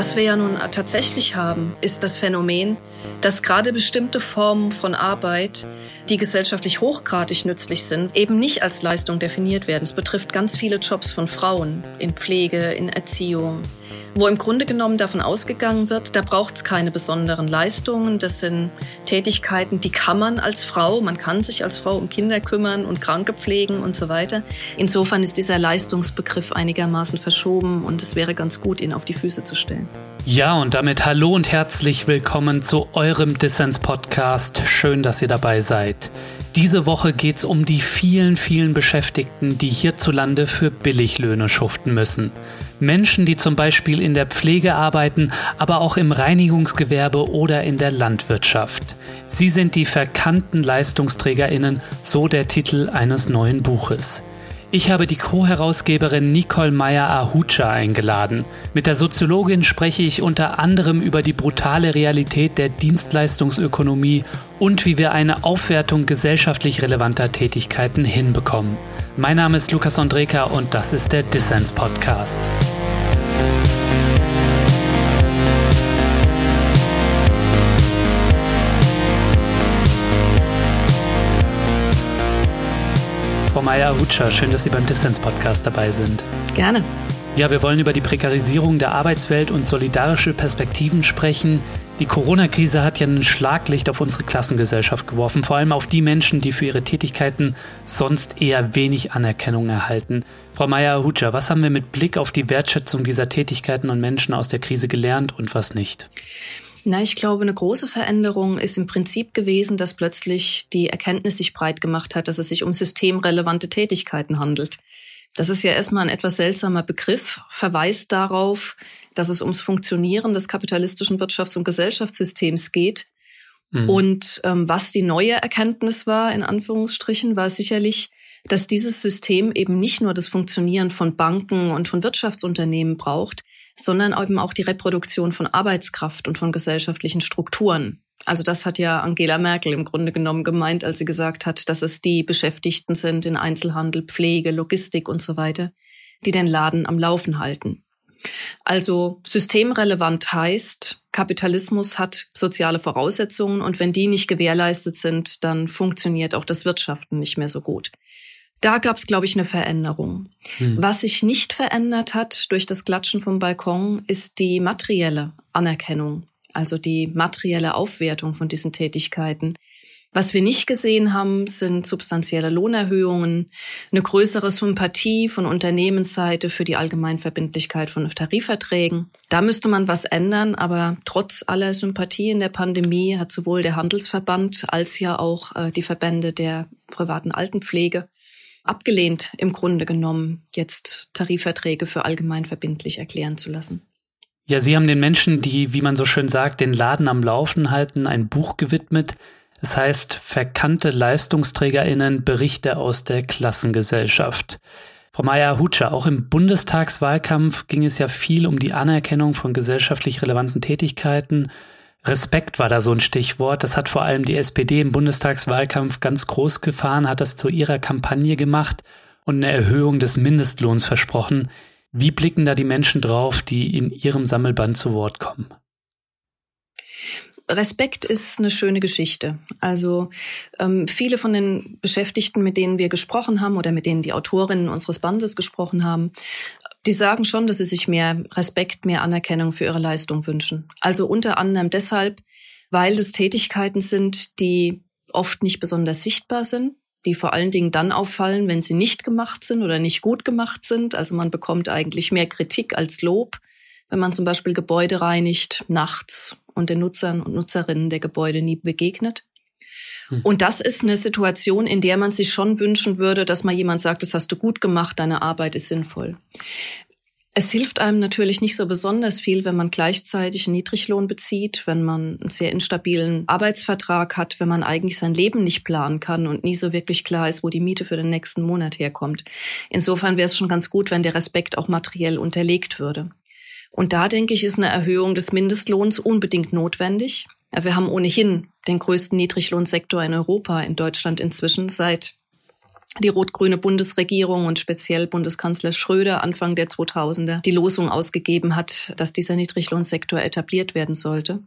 Was wir ja nun tatsächlich haben, ist das Phänomen, dass gerade bestimmte Formen von Arbeit, die gesellschaftlich hochgradig nützlich sind, eben nicht als Leistung definiert werden. Es betrifft ganz viele Jobs von Frauen in Pflege, in Erziehung, wo im Grunde genommen davon ausgegangen wird, da braucht es keine besonderen Leistungen. Das sind Tätigkeiten, die kann man als Frau, man kann sich als Frau um Kinder kümmern und Kranke pflegen und so weiter. Insofern ist dieser Leistungsbegriff einigermaßen verschoben und es wäre ganz gut, ihn auf die Füße zu stellen. Ja, und damit hallo und herzlich willkommen zu eurem Dissens-Podcast. Schön, dass ihr dabei seid. Diese Woche geht es um die vielen, vielen Beschäftigten, die hierzulande für Billiglöhne schuften müssen. Menschen, die zum Beispiel in der Pflege arbeiten, aber auch im Reinigungsgewerbe oder in der Landwirtschaft. Sie sind die verkannten Leistungsträgerinnen, so der Titel eines neuen Buches. Ich habe die Co-Herausgeberin Nicole Meyer-Ahucha eingeladen. Mit der Soziologin spreche ich unter anderem über die brutale Realität der Dienstleistungsökonomie und wie wir eine Aufwertung gesellschaftlich relevanter Tätigkeiten hinbekommen. Mein Name ist Lukas Andreka und das ist der Dissens Podcast. Frau Meyer-Hutscher, schön, dass Sie beim Dissens-Podcast dabei sind. Gerne. Ja, wir wollen über die Prekarisierung der Arbeitswelt und solidarische Perspektiven sprechen. Die Corona-Krise hat ja ein Schlaglicht auf unsere Klassengesellschaft geworfen, vor allem auf die Menschen, die für ihre Tätigkeiten sonst eher wenig Anerkennung erhalten. Frau Meyer-Hutscher, was haben wir mit Blick auf die Wertschätzung dieser Tätigkeiten und Menschen aus der Krise gelernt und was nicht? Na, ich glaube, eine große Veränderung ist im Prinzip gewesen, dass plötzlich die Erkenntnis sich breit gemacht hat, dass es sich um systemrelevante Tätigkeiten handelt. Das ist ja erstmal ein etwas seltsamer Begriff, verweist darauf, dass es ums Funktionieren des kapitalistischen Wirtschafts- und Gesellschaftssystems geht. Mhm. Und ähm, was die neue Erkenntnis war, in Anführungsstrichen, war sicherlich, dass dieses System eben nicht nur das Funktionieren von Banken und von Wirtschaftsunternehmen braucht, sondern eben auch die Reproduktion von Arbeitskraft und von gesellschaftlichen Strukturen. Also das hat ja Angela Merkel im Grunde genommen gemeint, als sie gesagt hat, dass es die Beschäftigten sind in Einzelhandel, Pflege, Logistik und so weiter, die den Laden am Laufen halten. Also systemrelevant heißt, Kapitalismus hat soziale Voraussetzungen und wenn die nicht gewährleistet sind, dann funktioniert auch das Wirtschaften nicht mehr so gut. Da gab es, glaube ich, eine Veränderung. Hm. Was sich nicht verändert hat durch das Klatschen vom Balkon, ist die materielle Anerkennung, also die materielle Aufwertung von diesen Tätigkeiten. Was wir nicht gesehen haben, sind substanzielle Lohnerhöhungen, eine größere Sympathie von Unternehmensseite für die Allgemeinverbindlichkeit von Tarifverträgen. Da müsste man was ändern, aber trotz aller Sympathie in der Pandemie hat sowohl der Handelsverband als ja auch äh, die Verbände der privaten Altenpflege abgelehnt, im Grunde genommen, jetzt Tarifverträge für allgemein verbindlich erklären zu lassen. Ja, Sie haben den Menschen, die, wie man so schön sagt, den Laden am Laufen halten, ein Buch gewidmet. Es heißt Verkannte Leistungsträgerinnen Berichte aus der Klassengesellschaft. Frau Meyer-Hutscher, auch im Bundestagswahlkampf ging es ja viel um die Anerkennung von gesellschaftlich relevanten Tätigkeiten Respekt war da so ein Stichwort. Das hat vor allem die SPD im Bundestagswahlkampf ganz groß gefahren, hat das zu ihrer Kampagne gemacht und eine Erhöhung des Mindestlohns versprochen. Wie blicken da die Menschen drauf, die in ihrem Sammelband zu Wort kommen? Respekt ist eine schöne Geschichte. Also ähm, viele von den Beschäftigten, mit denen wir gesprochen haben oder mit denen die Autorinnen unseres Bandes gesprochen haben, die sagen schon, dass sie sich mehr Respekt, mehr Anerkennung für ihre Leistung wünschen. Also unter anderem deshalb, weil es Tätigkeiten sind, die oft nicht besonders sichtbar sind, die vor allen Dingen dann auffallen, wenn sie nicht gemacht sind oder nicht gut gemacht sind. Also man bekommt eigentlich mehr Kritik als Lob, wenn man zum Beispiel Gebäude reinigt nachts und den Nutzern und Nutzerinnen der Gebäude nie begegnet. Hm. Und das ist eine Situation, in der man sich schon wünschen würde, dass mal jemand sagt, das hast du gut gemacht, deine Arbeit ist sinnvoll. Es hilft einem natürlich nicht so besonders viel, wenn man gleichzeitig einen Niedriglohn bezieht, wenn man einen sehr instabilen Arbeitsvertrag hat, wenn man eigentlich sein Leben nicht planen kann und nie so wirklich klar ist, wo die Miete für den nächsten Monat herkommt. Insofern wäre es schon ganz gut, wenn der Respekt auch materiell unterlegt würde. Und da denke ich, ist eine Erhöhung des Mindestlohns unbedingt notwendig. Wir haben ohnehin den größten Niedriglohnsektor in Europa, in Deutschland inzwischen seit die rot-grüne Bundesregierung und speziell Bundeskanzler Schröder Anfang der 2000er die Losung ausgegeben hat, dass dieser Niedriglohnsektor etabliert werden sollte.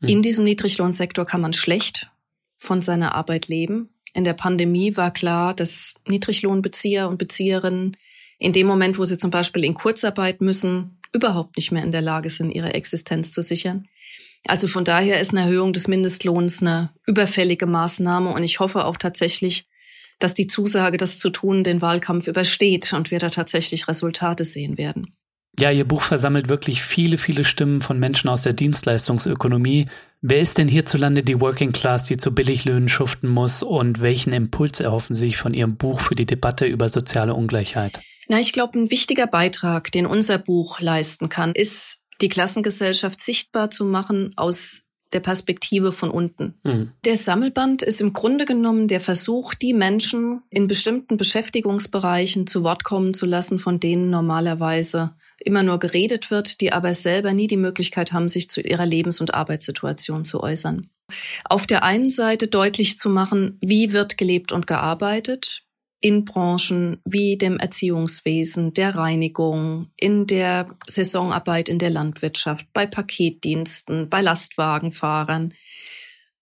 Mhm. In diesem Niedriglohnsektor kann man schlecht von seiner Arbeit leben. In der Pandemie war klar, dass Niedriglohnbezieher und Bezieherinnen in dem Moment, wo sie zum Beispiel in Kurzarbeit müssen, überhaupt nicht mehr in der Lage sind, ihre Existenz zu sichern. Also von daher ist eine Erhöhung des Mindestlohns eine überfällige Maßnahme und ich hoffe auch tatsächlich, dass die Zusage, das zu tun, den Wahlkampf übersteht und wir da tatsächlich Resultate sehen werden. Ja, Ihr Buch versammelt wirklich viele, viele Stimmen von Menschen aus der Dienstleistungsökonomie. Wer ist denn hierzulande die Working Class, die zu Billiglöhnen schuften muss und welchen Impuls erhoffen Sie sich von Ihrem Buch für die Debatte über soziale Ungleichheit? Na, ich glaube, ein wichtiger Beitrag, den unser Buch leisten kann, ist, die Klassengesellschaft sichtbar zu machen aus der Perspektive von unten. Mhm. Der Sammelband ist im Grunde genommen der Versuch, die Menschen in bestimmten Beschäftigungsbereichen zu Wort kommen zu lassen, von denen normalerweise immer nur geredet wird, die aber selber nie die Möglichkeit haben, sich zu ihrer Lebens- und Arbeitssituation zu äußern. Auf der einen Seite deutlich zu machen, wie wird gelebt und gearbeitet, in Branchen wie dem Erziehungswesen, der Reinigung, in der Saisonarbeit in der Landwirtschaft, bei Paketdiensten, bei Lastwagenfahrern.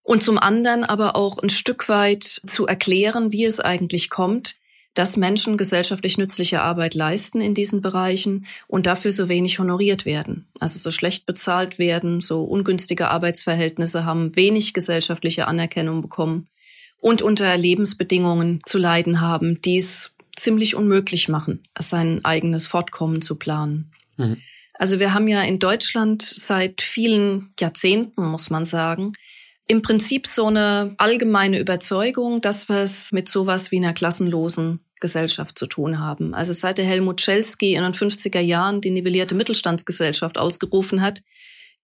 Und zum anderen aber auch ein Stück weit zu erklären, wie es eigentlich kommt, dass Menschen gesellschaftlich nützliche Arbeit leisten in diesen Bereichen und dafür so wenig honoriert werden. Also so schlecht bezahlt werden, so ungünstige Arbeitsverhältnisse haben, wenig gesellschaftliche Anerkennung bekommen und unter Lebensbedingungen zu leiden haben, die es ziemlich unmöglich machen, sein eigenes Fortkommen zu planen. Mhm. Also wir haben ja in Deutschland seit vielen Jahrzehnten, muss man sagen, im Prinzip so eine allgemeine Überzeugung, dass wir es mit sowas wie einer klassenlosen Gesellschaft zu tun haben. Also seit der Helmut Schelsky in den 50er Jahren die nivellierte Mittelstandsgesellschaft ausgerufen hat,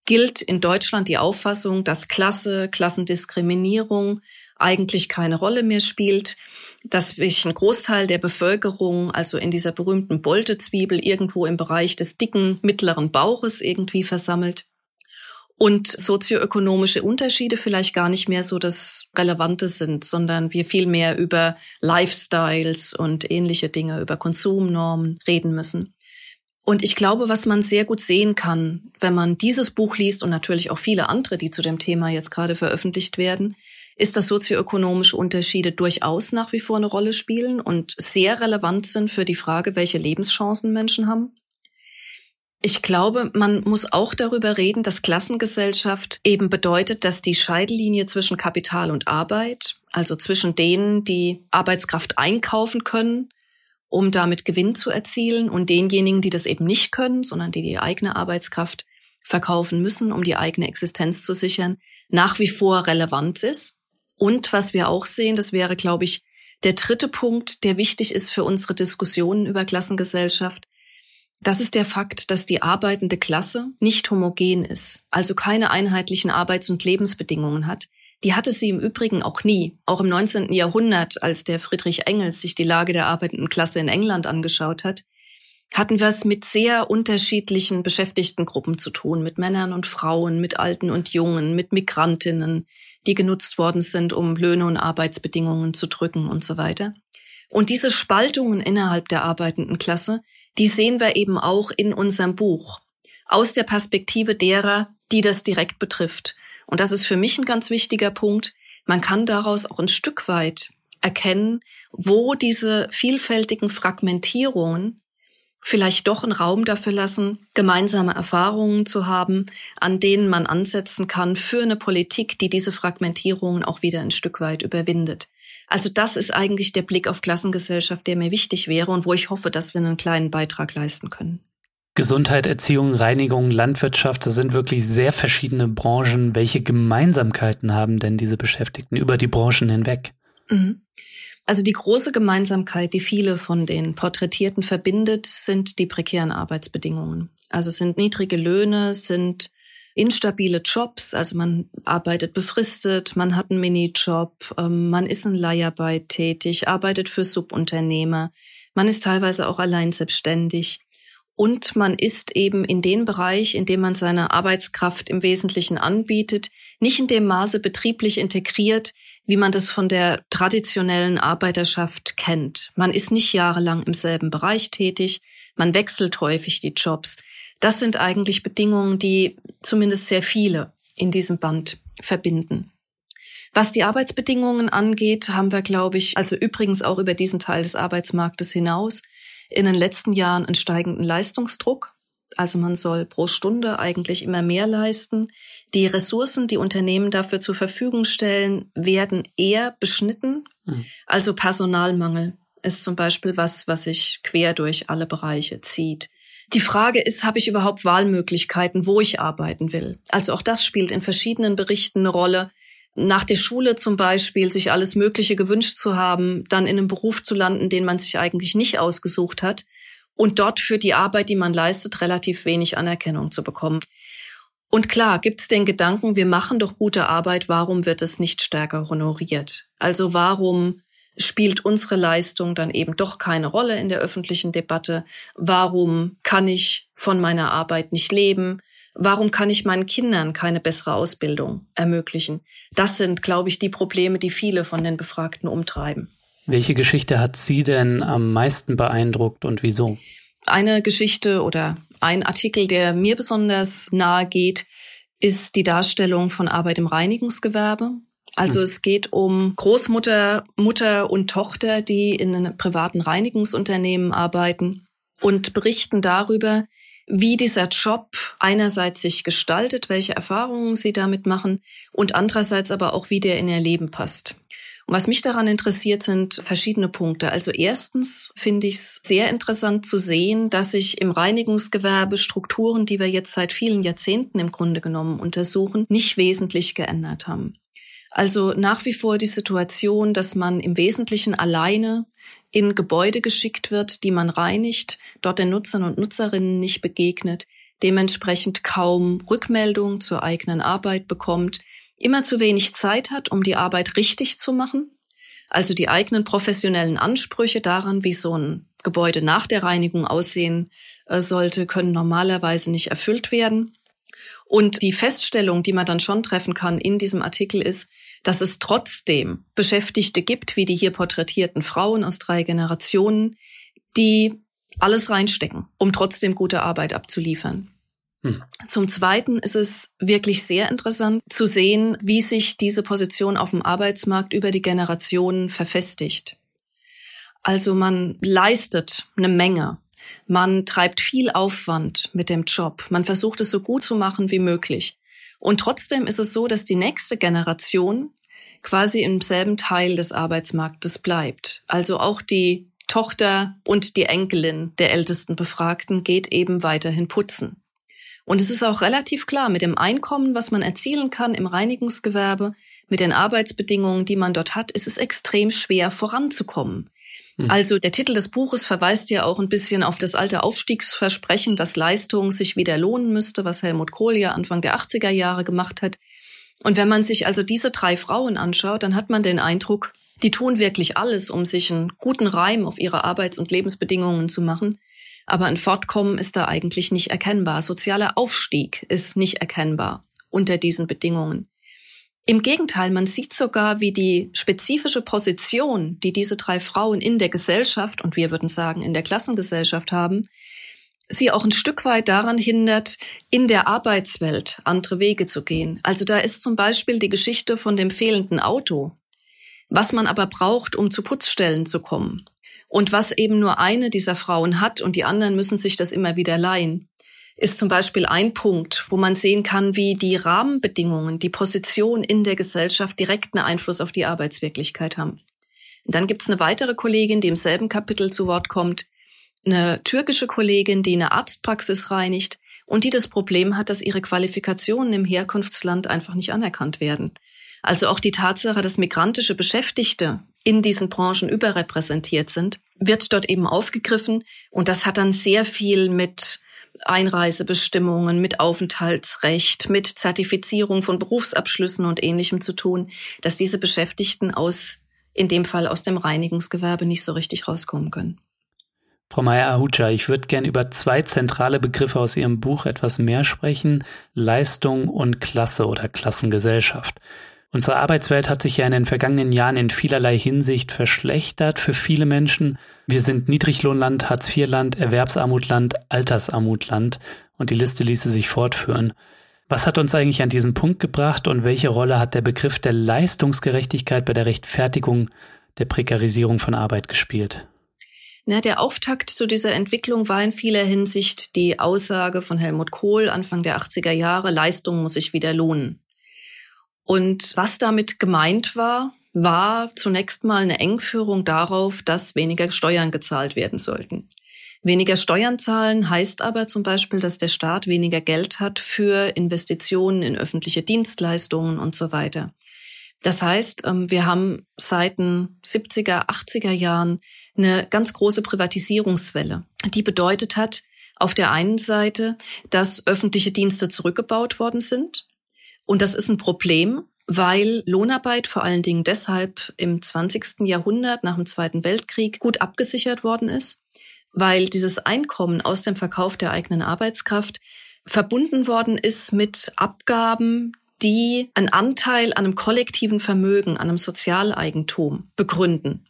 gilt in Deutschland die Auffassung, dass Klasse, Klassendiskriminierung eigentlich keine Rolle mehr spielt, dass sich ein Großteil der Bevölkerung, also in dieser berühmten Boltezwiebel, irgendwo im Bereich des dicken mittleren Bauches irgendwie versammelt und sozioökonomische Unterschiede vielleicht gar nicht mehr so das Relevante sind, sondern wir viel mehr über Lifestyles und ähnliche Dinge, über Konsumnormen reden müssen. Und ich glaube, was man sehr gut sehen kann, wenn man dieses Buch liest und natürlich auch viele andere, die zu dem Thema jetzt gerade veröffentlicht werden, ist, dass sozioökonomische Unterschiede durchaus nach wie vor eine Rolle spielen und sehr relevant sind für die Frage, welche Lebenschancen Menschen haben. Ich glaube, man muss auch darüber reden, dass Klassengesellschaft eben bedeutet, dass die Scheidelinie zwischen Kapital und Arbeit, also zwischen denen, die Arbeitskraft einkaufen können, um damit Gewinn zu erzielen, und denjenigen, die das eben nicht können, sondern die die eigene Arbeitskraft verkaufen müssen, um die eigene Existenz zu sichern, nach wie vor relevant ist. Und was wir auch sehen, das wäre, glaube ich, der dritte Punkt, der wichtig ist für unsere Diskussionen über Klassengesellschaft, das ist der Fakt, dass die arbeitende Klasse nicht homogen ist, also keine einheitlichen Arbeits- und Lebensbedingungen hat. Die hatte sie im Übrigen auch nie. Auch im 19. Jahrhundert, als der Friedrich Engels sich die Lage der arbeitenden Klasse in England angeschaut hat, hatten wir es mit sehr unterschiedlichen Beschäftigtengruppen zu tun, mit Männern und Frauen, mit Alten und Jungen, mit Migrantinnen, die genutzt worden sind, um Löhne und Arbeitsbedingungen zu drücken und so weiter. Und diese Spaltungen innerhalb der arbeitenden Klasse, die sehen wir eben auch in unserem Buch aus der Perspektive derer, die das direkt betrifft. Und das ist für mich ein ganz wichtiger Punkt. Man kann daraus auch ein Stück weit erkennen, wo diese vielfältigen Fragmentierungen vielleicht doch einen Raum dafür lassen, gemeinsame Erfahrungen zu haben, an denen man ansetzen kann für eine Politik, die diese Fragmentierungen auch wieder ein Stück weit überwindet. Also das ist eigentlich der Blick auf Klassengesellschaft, der mir wichtig wäre und wo ich hoffe, dass wir einen kleinen Beitrag leisten können. Gesundheit, Erziehung, Reinigung, Landwirtschaft, das sind wirklich sehr verschiedene Branchen. Welche Gemeinsamkeiten haben denn diese Beschäftigten über die Branchen hinweg? Mhm. Also die große Gemeinsamkeit, die viele von den Porträtierten verbindet, sind die prekären Arbeitsbedingungen. Also sind niedrige Löhne, sind instabile Jobs, also man arbeitet befristet, man hat einen Minijob, ähm, man ist in Leiharbeit tätig, arbeitet für Subunternehmer, man ist teilweise auch allein selbstständig. Und man ist eben in den Bereich, in dem man seine Arbeitskraft im Wesentlichen anbietet, nicht in dem Maße betrieblich integriert, wie man das von der traditionellen Arbeiterschaft kennt. Man ist nicht jahrelang im selben Bereich tätig, man wechselt häufig die Jobs. Das sind eigentlich Bedingungen, die zumindest sehr viele in diesem Band verbinden. Was die Arbeitsbedingungen angeht, haben wir, glaube ich, also übrigens auch über diesen Teil des Arbeitsmarktes hinaus, in den letzten Jahren einen steigenden Leistungsdruck. Also man soll pro Stunde eigentlich immer mehr leisten. Die Ressourcen, die Unternehmen dafür zur Verfügung stellen, werden eher beschnitten. Mhm. Also Personalmangel ist zum Beispiel was, was sich quer durch alle Bereiche zieht. Die Frage ist, habe ich überhaupt Wahlmöglichkeiten, wo ich arbeiten will? Also auch das spielt in verschiedenen Berichten eine Rolle. Nach der Schule zum Beispiel sich alles Mögliche gewünscht zu haben, dann in einem Beruf zu landen, den man sich eigentlich nicht ausgesucht hat und dort für die Arbeit, die man leistet, relativ wenig Anerkennung zu bekommen. Und klar, gibt es den Gedanken, wir machen doch gute Arbeit, warum wird es nicht stärker honoriert? Also warum spielt unsere Leistung dann eben doch keine Rolle in der öffentlichen Debatte? Warum kann ich von meiner Arbeit nicht leben? Warum kann ich meinen Kindern keine bessere Ausbildung ermöglichen? Das sind, glaube ich, die Probleme, die viele von den Befragten umtreiben. Welche Geschichte hat Sie denn am meisten beeindruckt und wieso? Eine Geschichte oder ein Artikel, der mir besonders nahe geht, ist die Darstellung von Arbeit im Reinigungsgewerbe. Also hm. es geht um Großmutter, Mutter und Tochter, die in einem privaten Reinigungsunternehmen arbeiten und berichten darüber, wie dieser Job einerseits sich gestaltet, welche Erfahrungen sie damit machen und andererseits aber auch, wie der in ihr Leben passt. Und was mich daran interessiert, sind verschiedene Punkte. Also erstens finde ich es sehr interessant zu sehen, dass sich im Reinigungsgewerbe Strukturen, die wir jetzt seit vielen Jahrzehnten im Grunde genommen untersuchen, nicht wesentlich geändert haben. Also nach wie vor die Situation, dass man im Wesentlichen alleine in Gebäude geschickt wird, die man reinigt, dort den Nutzern und Nutzerinnen nicht begegnet, dementsprechend kaum Rückmeldung zur eigenen Arbeit bekommt, immer zu wenig Zeit hat, um die Arbeit richtig zu machen, also die eigenen professionellen Ansprüche daran, wie so ein Gebäude nach der Reinigung aussehen äh, sollte, können normalerweise nicht erfüllt werden. Und die Feststellung, die man dann schon treffen kann in diesem Artikel ist, dass es trotzdem Beschäftigte gibt, wie die hier porträtierten Frauen aus drei Generationen, die alles reinstecken, um trotzdem gute Arbeit abzuliefern. Hm. Zum Zweiten ist es wirklich sehr interessant zu sehen, wie sich diese Position auf dem Arbeitsmarkt über die Generationen verfestigt. Also man leistet eine Menge. Man treibt viel Aufwand mit dem Job. Man versucht es so gut zu machen wie möglich. Und trotzdem ist es so, dass die nächste Generation quasi im selben Teil des Arbeitsmarktes bleibt. Also auch die Tochter und die Enkelin der ältesten Befragten geht eben weiterhin putzen. Und es ist auch relativ klar, mit dem Einkommen, was man erzielen kann im Reinigungsgewerbe, mit den Arbeitsbedingungen, die man dort hat, ist es extrem schwer voranzukommen. Hm. Also der Titel des Buches verweist ja auch ein bisschen auf das alte Aufstiegsversprechen, dass Leistung sich wieder lohnen müsste, was Helmut Kohl ja Anfang der 80er Jahre gemacht hat. Und wenn man sich also diese drei Frauen anschaut, dann hat man den Eindruck, die tun wirklich alles, um sich einen guten Reim auf ihre Arbeits- und Lebensbedingungen zu machen. Aber ein Fortkommen ist da eigentlich nicht erkennbar. Sozialer Aufstieg ist nicht erkennbar unter diesen Bedingungen. Im Gegenteil, man sieht sogar, wie die spezifische Position, die diese drei Frauen in der Gesellschaft und wir würden sagen in der Klassengesellschaft haben, sie auch ein Stück weit daran hindert, in der Arbeitswelt andere Wege zu gehen. Also da ist zum Beispiel die Geschichte von dem fehlenden Auto, was man aber braucht, um zu Putzstellen zu kommen. Und was eben nur eine dieser Frauen hat und die anderen müssen sich das immer wieder leihen ist zum Beispiel ein Punkt, wo man sehen kann, wie die Rahmenbedingungen, die Position in der Gesellschaft direkt einen Einfluss auf die Arbeitswirklichkeit haben. Und dann gibt es eine weitere Kollegin, die im selben Kapitel zu Wort kommt, eine türkische Kollegin, die eine Arztpraxis reinigt und die das Problem hat, dass ihre Qualifikationen im Herkunftsland einfach nicht anerkannt werden. Also auch die Tatsache, dass migrantische Beschäftigte in diesen Branchen überrepräsentiert sind, wird dort eben aufgegriffen und das hat dann sehr viel mit Einreisebestimmungen, mit Aufenthaltsrecht, mit Zertifizierung von Berufsabschlüssen und ähnlichem zu tun, dass diese Beschäftigten aus, in dem Fall aus dem Reinigungsgewerbe, nicht so richtig rauskommen können. Frau Meyer-Ahuja, ich würde gern über zwei zentrale Begriffe aus Ihrem Buch etwas mehr sprechen, Leistung und Klasse oder Klassengesellschaft. Unsere Arbeitswelt hat sich ja in den vergangenen Jahren in vielerlei Hinsicht verschlechtert für viele Menschen. Wir sind Niedriglohnland, Hartz-IV-Land, Erwerbsarmutland, Altersarmutland und die Liste ließe sich fortführen. Was hat uns eigentlich an diesem Punkt gebracht und welche Rolle hat der Begriff der Leistungsgerechtigkeit bei der Rechtfertigung der Prekarisierung von Arbeit gespielt? Na, der Auftakt zu dieser Entwicklung war in vieler Hinsicht die Aussage von Helmut Kohl Anfang der 80er Jahre, Leistung muss sich wieder lohnen. Und was damit gemeint war, war zunächst mal eine Engführung darauf, dass weniger Steuern gezahlt werden sollten. Weniger Steuern zahlen heißt aber zum Beispiel, dass der Staat weniger Geld hat für Investitionen in öffentliche Dienstleistungen und so weiter. Das heißt, ähm, wir haben seit den 70er, 80er Jahren eine ganz große Privatisierungswelle, die bedeutet hat, auf der einen Seite, dass öffentliche Dienste zurückgebaut worden sind, und das ist ein Problem, weil Lohnarbeit vor allen Dingen deshalb im 20. Jahrhundert nach dem Zweiten Weltkrieg gut abgesichert worden ist, weil dieses Einkommen aus dem Verkauf der eigenen Arbeitskraft verbunden worden ist mit Abgaben, die einen Anteil an einem kollektiven Vermögen, an einem Sozialeigentum begründen,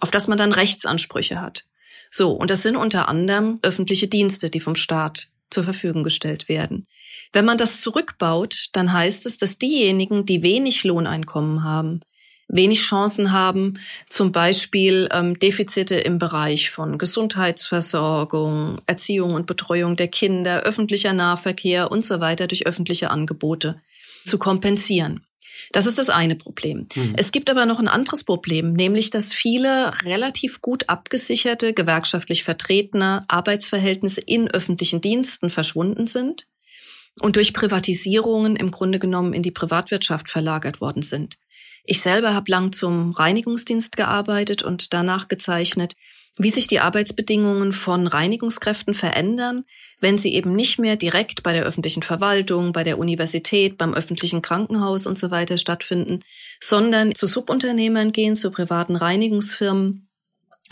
auf das man dann Rechtsansprüche hat. So, und das sind unter anderem öffentliche Dienste, die vom Staat zur Verfügung gestellt werden. Wenn man das zurückbaut, dann heißt es, dass diejenigen, die wenig Lohneinkommen haben, wenig Chancen haben, zum Beispiel ähm, Defizite im Bereich von Gesundheitsversorgung, Erziehung und Betreuung der Kinder, öffentlicher Nahverkehr und so weiter durch öffentliche Angebote zu kompensieren. Das ist das eine Problem. Mhm. Es gibt aber noch ein anderes Problem, nämlich dass viele relativ gut abgesicherte, gewerkschaftlich vertretene Arbeitsverhältnisse in öffentlichen Diensten verschwunden sind und durch Privatisierungen im Grunde genommen in die Privatwirtschaft verlagert worden sind. Ich selber habe lang zum Reinigungsdienst gearbeitet und danach gezeichnet, wie sich die Arbeitsbedingungen von Reinigungskräften verändern, wenn sie eben nicht mehr direkt bei der öffentlichen Verwaltung, bei der Universität, beim öffentlichen Krankenhaus und so weiter stattfinden, sondern zu Subunternehmern gehen, zu privaten Reinigungsfirmen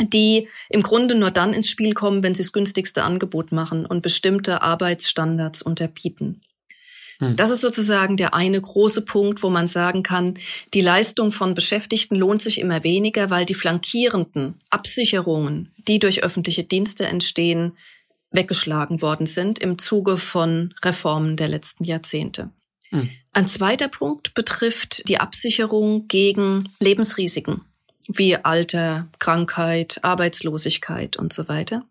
die im Grunde nur dann ins Spiel kommen, wenn sie das günstigste Angebot machen und bestimmte Arbeitsstandards unterbieten. Hm. Das ist sozusagen der eine große Punkt, wo man sagen kann, die Leistung von Beschäftigten lohnt sich immer weniger, weil die flankierenden Absicherungen, die durch öffentliche Dienste entstehen, weggeschlagen worden sind im Zuge von Reformen der letzten Jahrzehnte. Hm. Ein zweiter Punkt betrifft die Absicherung gegen Lebensrisiken wie Alter, Krankheit, Arbeitslosigkeit und so weiter,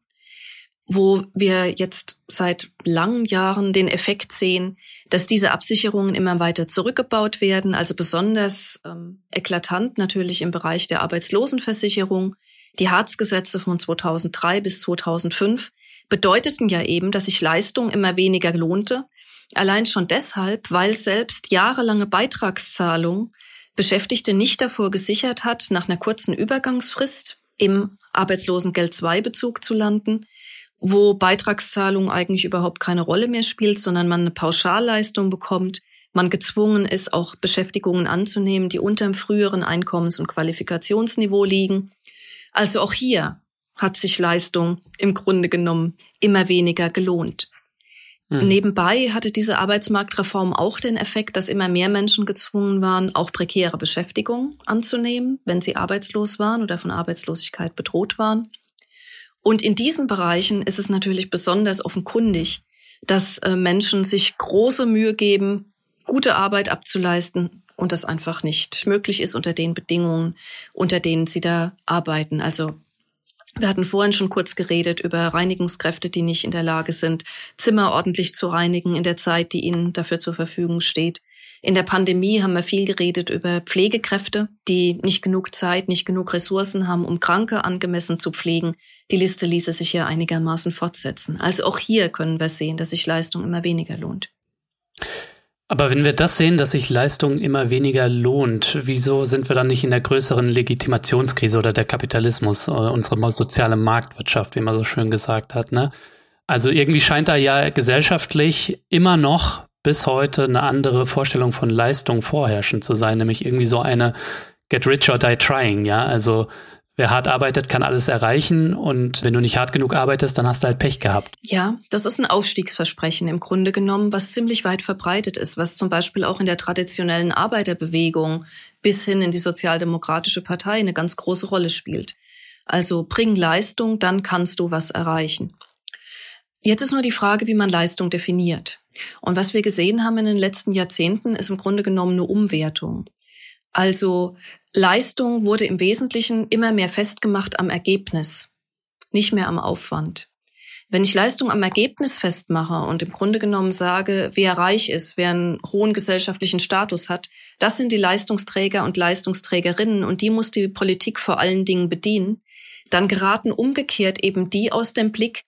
wo wir jetzt seit langen Jahren den Effekt sehen, dass diese Absicherungen immer weiter zurückgebaut werden, also besonders ähm, eklatant natürlich im Bereich der Arbeitslosenversicherung. Die Hartz-Gesetze von 2003 bis 2005 bedeuteten ja eben, dass sich Leistung immer weniger lohnte, allein schon deshalb, weil selbst jahrelange Beitragszahlung Beschäftigte nicht davor gesichert hat, nach einer kurzen Übergangsfrist im Arbeitslosengeld 2 Bezug zu landen, wo Beitragszahlung eigentlich überhaupt keine Rolle mehr spielt, sondern man eine Pauschalleistung bekommt, man gezwungen ist, auch Beschäftigungen anzunehmen, die unter dem früheren Einkommens- und Qualifikationsniveau liegen. Also auch hier hat sich Leistung im Grunde genommen immer weniger gelohnt. Mhm. Nebenbei hatte diese Arbeitsmarktreform auch den Effekt, dass immer mehr Menschen gezwungen waren, auch prekäre Beschäftigung anzunehmen, wenn sie arbeitslos waren oder von Arbeitslosigkeit bedroht waren. Und in diesen Bereichen ist es natürlich besonders offenkundig, dass äh, Menschen sich große Mühe geben, gute Arbeit abzuleisten und das einfach nicht möglich ist unter den Bedingungen, unter denen sie da arbeiten. Also wir hatten vorhin schon kurz geredet über Reinigungskräfte, die nicht in der Lage sind, Zimmer ordentlich zu reinigen in der Zeit, die ihnen dafür zur Verfügung steht. In der Pandemie haben wir viel geredet über Pflegekräfte, die nicht genug Zeit, nicht genug Ressourcen haben, um Kranke angemessen zu pflegen. Die Liste ließe sich hier einigermaßen fortsetzen. Also auch hier können wir sehen, dass sich Leistung immer weniger lohnt. Aber wenn wir das sehen, dass sich Leistung immer weniger lohnt, wieso sind wir dann nicht in der größeren Legitimationskrise oder der Kapitalismus, äh, unsere soziale Marktwirtschaft, wie man so schön gesagt hat, ne? Also irgendwie scheint da ja gesellschaftlich immer noch bis heute eine andere Vorstellung von Leistung vorherrschend zu sein, nämlich irgendwie so eine Get rich or die trying, ja? Also wer hart arbeitet, kann alles erreichen und wenn du nicht hart genug arbeitest, dann hast du halt Pech gehabt. Ja, das ist ein Aufstiegsversprechen im Grunde genommen, was ziemlich weit verbreitet ist, was zum Beispiel auch in der traditionellen Arbeiterbewegung bis hin in die Sozialdemokratische Partei eine ganz große Rolle spielt. Also bring Leistung, dann kannst du was erreichen. Jetzt ist nur die Frage, wie man Leistung definiert. Und was wir gesehen haben in den letzten Jahrzehnten, ist im Grunde genommen eine Umwertung. Also Leistung wurde im Wesentlichen immer mehr festgemacht am Ergebnis, nicht mehr am Aufwand. Wenn ich Leistung am Ergebnis festmache und im Grunde genommen sage, wer reich ist, wer einen hohen gesellschaftlichen Status hat, das sind die Leistungsträger und Leistungsträgerinnen und die muss die Politik vor allen Dingen bedienen, dann geraten umgekehrt eben die aus dem Blick,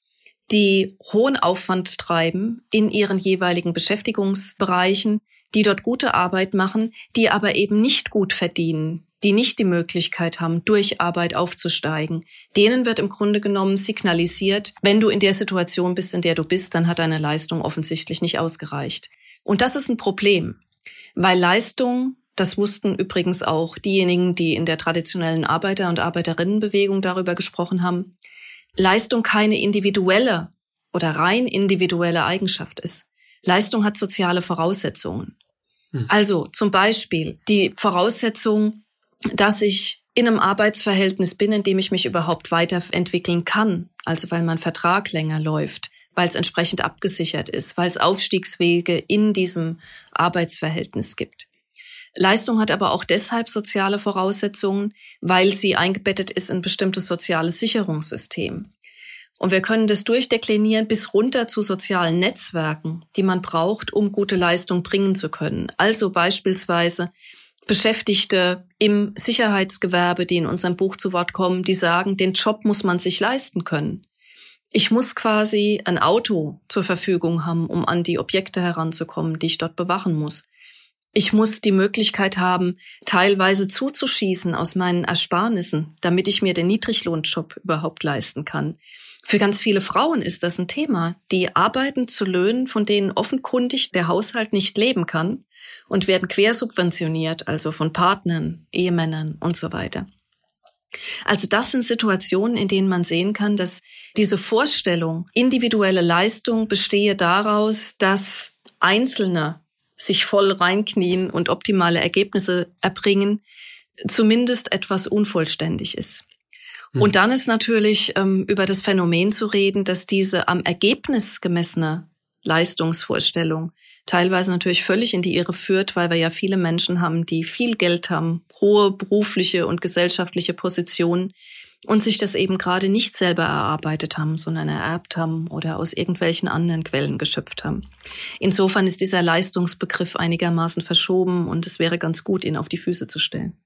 die hohen Aufwand treiben in ihren jeweiligen Beschäftigungsbereichen, die dort gute Arbeit machen, die aber eben nicht gut verdienen, die nicht die Möglichkeit haben, durch Arbeit aufzusteigen. Denen wird im Grunde genommen signalisiert, wenn du in der Situation bist, in der du bist, dann hat deine Leistung offensichtlich nicht ausgereicht. Und das ist ein Problem, weil Leistung, das wussten übrigens auch diejenigen, die in der traditionellen Arbeiter- und Arbeiterinnenbewegung darüber gesprochen haben, Leistung keine individuelle oder rein individuelle Eigenschaft ist. Leistung hat soziale Voraussetzungen. Hm. Also zum Beispiel die Voraussetzung, dass ich in einem Arbeitsverhältnis bin, in dem ich mich überhaupt weiterentwickeln kann, also weil mein Vertrag länger läuft, weil es entsprechend abgesichert ist, weil es Aufstiegswege in diesem Arbeitsverhältnis gibt. Leistung hat aber auch deshalb soziale Voraussetzungen, weil sie eingebettet ist in bestimmtes soziales Sicherungssystem. Und wir können das durchdeklinieren bis runter zu sozialen Netzwerken, die man braucht, um gute Leistung bringen zu können. Also beispielsweise Beschäftigte im Sicherheitsgewerbe, die in unserem Buch zu Wort kommen, die sagen, den Job muss man sich leisten können. Ich muss quasi ein Auto zur Verfügung haben, um an die Objekte heranzukommen, die ich dort bewachen muss. Ich muss die Möglichkeit haben, teilweise zuzuschießen aus meinen Ersparnissen, damit ich mir den Niedriglohnjob überhaupt leisten kann. Für ganz viele Frauen ist das ein Thema. Die arbeiten zu Löhnen, von denen offenkundig der Haushalt nicht leben kann und werden quersubventioniert, also von Partnern, Ehemännern und so weiter. Also das sind Situationen, in denen man sehen kann, dass diese Vorstellung, individuelle Leistung bestehe daraus, dass Einzelne sich voll reinknien und optimale Ergebnisse erbringen, zumindest etwas unvollständig ist. Hm. Und dann ist natürlich ähm, über das Phänomen zu reden, dass diese am Ergebnis gemessene Leistungsvorstellung teilweise natürlich völlig in die Irre führt, weil wir ja viele Menschen haben, die viel Geld haben, hohe berufliche und gesellschaftliche Positionen und sich das eben gerade nicht selber erarbeitet haben, sondern ererbt haben oder aus irgendwelchen anderen Quellen geschöpft haben. Insofern ist dieser Leistungsbegriff einigermaßen verschoben und es wäre ganz gut, ihn auf die Füße zu stellen.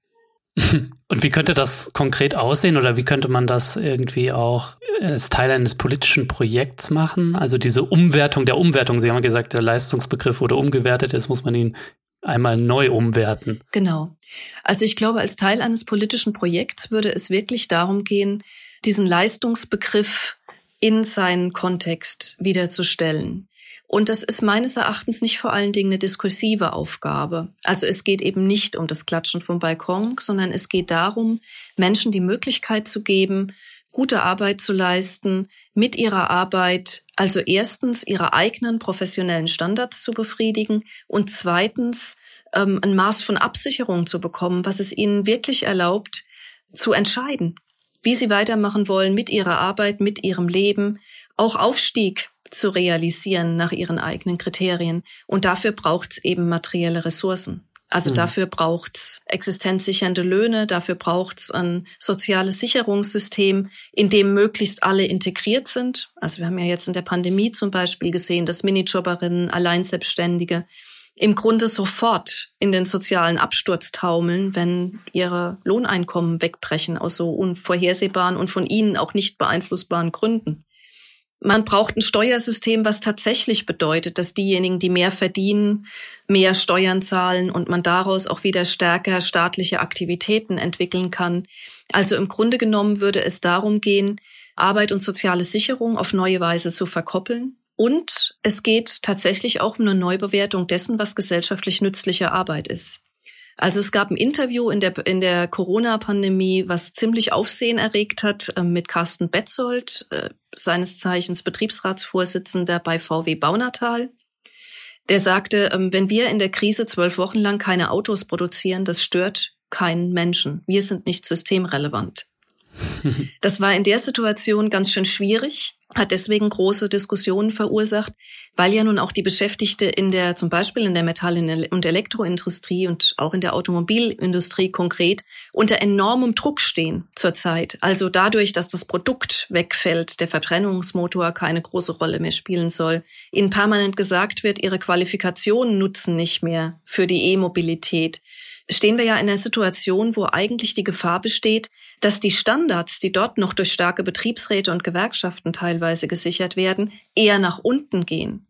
Und wie könnte das konkret aussehen oder wie könnte man das irgendwie auch als Teil eines politischen Projekts machen? Also diese Umwertung der Umwertung. Sie haben gesagt, der Leistungsbegriff wurde umgewertet, jetzt muss man ihn einmal neu umwerten. Genau. Also ich glaube, als Teil eines politischen Projekts würde es wirklich darum gehen, diesen Leistungsbegriff in seinen Kontext wiederzustellen. Und das ist meines Erachtens nicht vor allen Dingen eine diskursive Aufgabe. Also es geht eben nicht um das Klatschen vom Balkon, sondern es geht darum, Menschen die Möglichkeit zu geben, gute Arbeit zu leisten, mit ihrer Arbeit also erstens ihre eigenen professionellen Standards zu befriedigen und zweitens ähm, ein Maß von Absicherung zu bekommen, was es ihnen wirklich erlaubt, zu entscheiden, wie sie weitermachen wollen mit ihrer Arbeit, mit ihrem Leben, auch Aufstieg zu realisieren nach ihren eigenen Kriterien. Und dafür braucht es eben materielle Ressourcen. Also mhm. dafür braucht's existenzsichernde Löhne, dafür braucht's ein soziales Sicherungssystem, in dem möglichst alle integriert sind. Also wir haben ja jetzt in der Pandemie zum Beispiel gesehen, dass Minijobberinnen, Alleinselbstständige im Grunde sofort in den sozialen Absturz taumeln, wenn ihre Lohneinkommen wegbrechen aus so unvorhersehbaren und von ihnen auch nicht beeinflussbaren Gründen. Man braucht ein Steuersystem, was tatsächlich bedeutet, dass diejenigen, die mehr verdienen, mehr Steuern zahlen und man daraus auch wieder stärker staatliche Aktivitäten entwickeln kann. Also im Grunde genommen würde es darum gehen, Arbeit und soziale Sicherung auf neue Weise zu verkoppeln. Und es geht tatsächlich auch um eine Neubewertung dessen, was gesellschaftlich nützliche Arbeit ist. Also es gab ein Interview in der, in der Corona-Pandemie, was ziemlich Aufsehen erregt hat, äh, mit Carsten Betzold, äh, seines Zeichens Betriebsratsvorsitzender bei VW Baunatal. Der sagte, ähm, wenn wir in der Krise zwölf Wochen lang keine Autos produzieren, das stört keinen Menschen. Wir sind nicht systemrelevant. Das war in der Situation ganz schön schwierig, hat deswegen große Diskussionen verursacht, weil ja nun auch die Beschäftigte in der, zum Beispiel in der Metall- und Elektroindustrie und auch in der Automobilindustrie konkret unter enormem Druck stehen zurzeit. Also dadurch, dass das Produkt wegfällt, der Verbrennungsmotor keine große Rolle mehr spielen soll, ihnen permanent gesagt wird, ihre Qualifikationen nutzen nicht mehr für die E-Mobilität stehen wir ja in einer Situation, wo eigentlich die Gefahr besteht, dass die Standards, die dort noch durch starke Betriebsräte und Gewerkschaften teilweise gesichert werden, eher nach unten gehen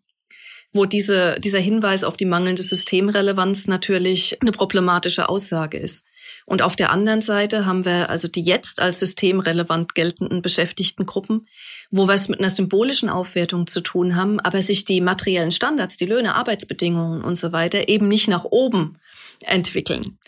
wo diese, dieser Hinweis auf die mangelnde Systemrelevanz natürlich eine problematische Aussage ist. Und auf der anderen Seite haben wir also die jetzt als systemrelevant geltenden Beschäftigtengruppen, wo wir es mit einer symbolischen Aufwertung zu tun haben, aber sich die materiellen Standards, die Löhne, Arbeitsbedingungen und so weiter eben nicht nach oben entwickeln.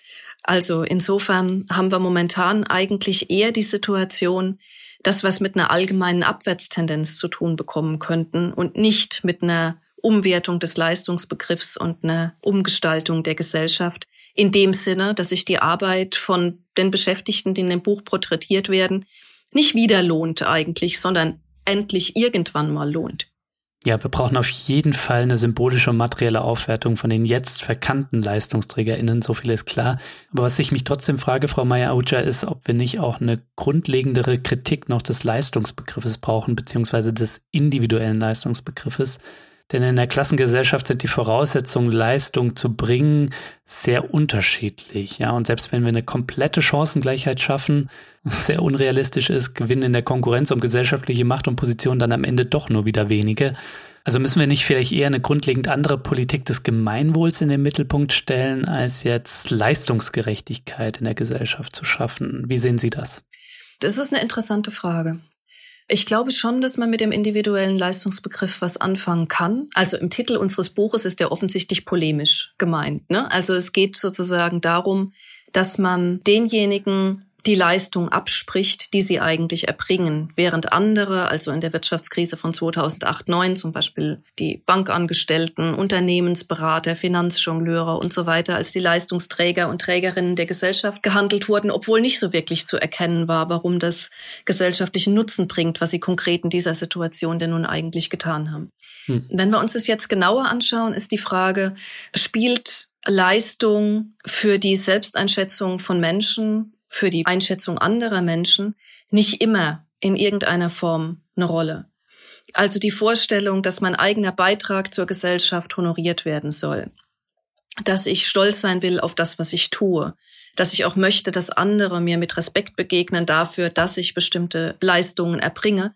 Also insofern haben wir momentan eigentlich eher die Situation, dass wir es mit einer allgemeinen Abwärtstendenz zu tun bekommen könnten und nicht mit einer Umwertung des Leistungsbegriffs und einer Umgestaltung der Gesellschaft in dem Sinne, dass sich die Arbeit von den Beschäftigten, die in dem Buch porträtiert werden, nicht wieder lohnt eigentlich, sondern endlich irgendwann mal lohnt. Ja, wir brauchen auf jeden Fall eine symbolische und materielle Aufwertung von den jetzt verkannten LeistungsträgerInnen, so viel ist klar. Aber was ich mich trotzdem frage, Frau Meyer-Auja, ist, ob wir nicht auch eine grundlegendere Kritik noch des Leistungsbegriffes brauchen, beziehungsweise des individuellen Leistungsbegriffes. Denn in der Klassengesellschaft sind die Voraussetzungen, Leistung zu bringen, sehr unterschiedlich. Ja, und selbst wenn wir eine komplette Chancengleichheit schaffen, was sehr unrealistisch ist, gewinnen in der Konkurrenz um gesellschaftliche Macht und Position dann am Ende doch nur wieder wenige. Also müssen wir nicht vielleicht eher eine grundlegend andere Politik des Gemeinwohls in den Mittelpunkt stellen, als jetzt Leistungsgerechtigkeit in der Gesellschaft zu schaffen? Wie sehen Sie das? Das ist eine interessante Frage. Ich glaube schon, dass man mit dem individuellen Leistungsbegriff was anfangen kann. Also im Titel unseres Buches ist der offensichtlich polemisch gemeint. Ne? Also es geht sozusagen darum, dass man denjenigen die Leistung abspricht, die sie eigentlich erbringen, während andere, also in der Wirtschaftskrise von 2008-9 zum Beispiel die Bankangestellten, Unternehmensberater, Finanzjongleure und so weiter, als die Leistungsträger und Trägerinnen der Gesellschaft gehandelt wurden, obwohl nicht so wirklich zu erkennen war, warum das gesellschaftlichen Nutzen bringt, was sie konkret in dieser Situation denn nun eigentlich getan haben. Hm. Wenn wir uns das jetzt genauer anschauen, ist die Frage, spielt Leistung für die Selbsteinschätzung von Menschen für die Einschätzung anderer Menschen nicht immer in irgendeiner Form eine Rolle. Also die Vorstellung, dass mein eigener Beitrag zur Gesellschaft honoriert werden soll, dass ich stolz sein will auf das, was ich tue, dass ich auch möchte, dass andere mir mit Respekt begegnen dafür, dass ich bestimmte Leistungen erbringe,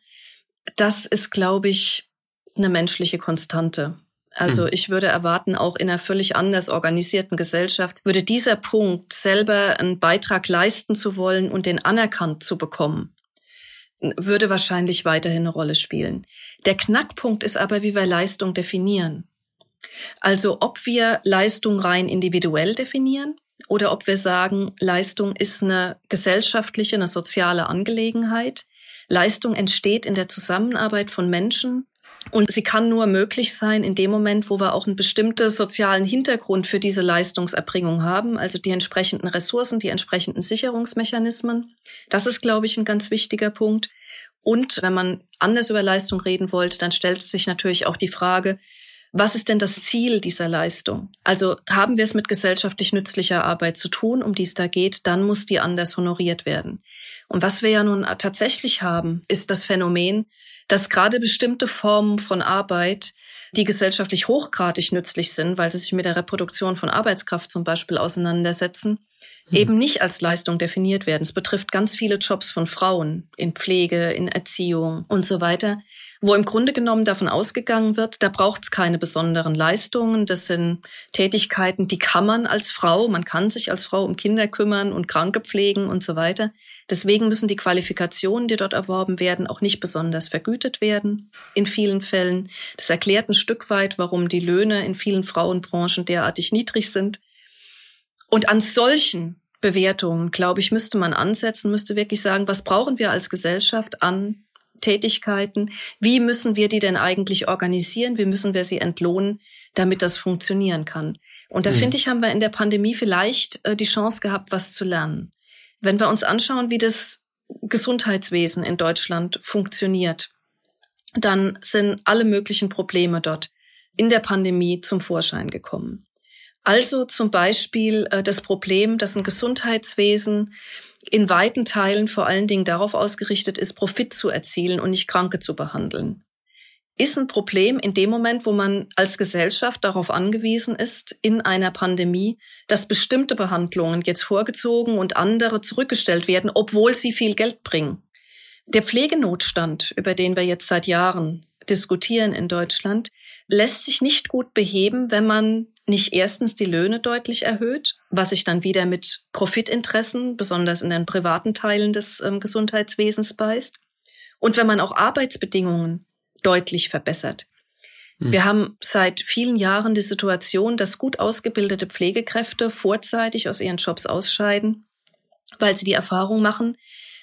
das ist, glaube ich, eine menschliche Konstante. Also mhm. ich würde erwarten, auch in einer völlig anders organisierten Gesellschaft würde dieser Punkt, selber einen Beitrag leisten zu wollen und den anerkannt zu bekommen, würde wahrscheinlich weiterhin eine Rolle spielen. Der Knackpunkt ist aber, wie wir Leistung definieren. Also ob wir Leistung rein individuell definieren oder ob wir sagen, Leistung ist eine gesellschaftliche, eine soziale Angelegenheit. Leistung entsteht in der Zusammenarbeit von Menschen und sie kann nur möglich sein in dem Moment, wo wir auch einen bestimmten sozialen Hintergrund für diese Leistungserbringung haben, also die entsprechenden Ressourcen, die entsprechenden Sicherungsmechanismen. Das ist, glaube ich, ein ganz wichtiger Punkt. Und wenn man anders über Leistung reden wollte, dann stellt sich natürlich auch die Frage, was ist denn das Ziel dieser Leistung? Also haben wir es mit gesellschaftlich nützlicher Arbeit zu tun, um die es da geht, dann muss die anders honoriert werden. Und was wir ja nun tatsächlich haben, ist das Phänomen, dass gerade bestimmte Formen von Arbeit, die gesellschaftlich hochgradig nützlich sind, weil sie sich mit der Reproduktion von Arbeitskraft zum Beispiel auseinandersetzen, hm. eben nicht als Leistung definiert werden. Es betrifft ganz viele Jobs von Frauen in Pflege, in Erziehung und so weiter, wo im Grunde genommen davon ausgegangen wird, da braucht es keine besonderen Leistungen. Das sind Tätigkeiten, die kann man als Frau, man kann sich als Frau um Kinder kümmern und Kranke pflegen und so weiter. Deswegen müssen die Qualifikationen, die dort erworben werden, auch nicht besonders vergütet werden in vielen Fällen. Das erklärt ein Stück weit, warum die Löhne in vielen Frauenbranchen derartig niedrig sind. Und an solchen Bewertungen, glaube ich, müsste man ansetzen, müsste wirklich sagen, was brauchen wir als Gesellschaft an Tätigkeiten? Wie müssen wir die denn eigentlich organisieren? Wie müssen wir sie entlohnen, damit das funktionieren kann? Und da mhm. finde ich, haben wir in der Pandemie vielleicht äh, die Chance gehabt, was zu lernen. Wenn wir uns anschauen, wie das Gesundheitswesen in Deutschland funktioniert, dann sind alle möglichen Probleme dort in der Pandemie zum Vorschein gekommen. Also zum Beispiel äh, das Problem, dass ein Gesundheitswesen in weiten Teilen vor allen Dingen darauf ausgerichtet ist, Profit zu erzielen und nicht Kranke zu behandeln. Ist ein Problem in dem Moment, wo man als Gesellschaft darauf angewiesen ist, in einer Pandemie, dass bestimmte Behandlungen jetzt vorgezogen und andere zurückgestellt werden, obwohl sie viel Geld bringen. Der Pflegenotstand, über den wir jetzt seit Jahren diskutieren in Deutschland, lässt sich nicht gut beheben, wenn man nicht erstens die Löhne deutlich erhöht, was sich dann wieder mit Profitinteressen, besonders in den privaten Teilen des ähm, Gesundheitswesens beißt. Und wenn man auch Arbeitsbedingungen deutlich verbessert. Mhm. Wir haben seit vielen Jahren die Situation, dass gut ausgebildete Pflegekräfte vorzeitig aus ihren Jobs ausscheiden, weil sie die Erfahrung machen,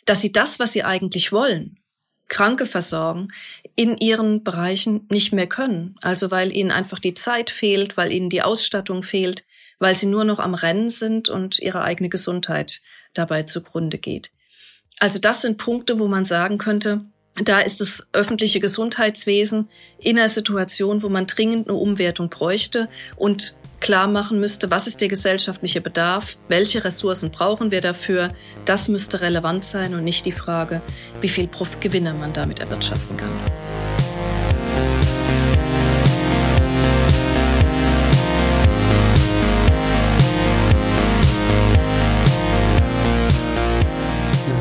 dass sie das, was sie eigentlich wollen, Kranke versorgen, in ihren Bereichen nicht mehr können. Also weil ihnen einfach die Zeit fehlt, weil ihnen die Ausstattung fehlt, weil sie nur noch am Rennen sind und ihre eigene Gesundheit dabei zugrunde geht. Also das sind Punkte, wo man sagen könnte, da ist das öffentliche Gesundheitswesen in einer Situation, wo man dringend eine Umwertung bräuchte und klar machen müsste, was ist der gesellschaftliche Bedarf, welche Ressourcen brauchen wir dafür. Das müsste relevant sein und nicht die Frage, wie viel Gewinne man damit erwirtschaften kann.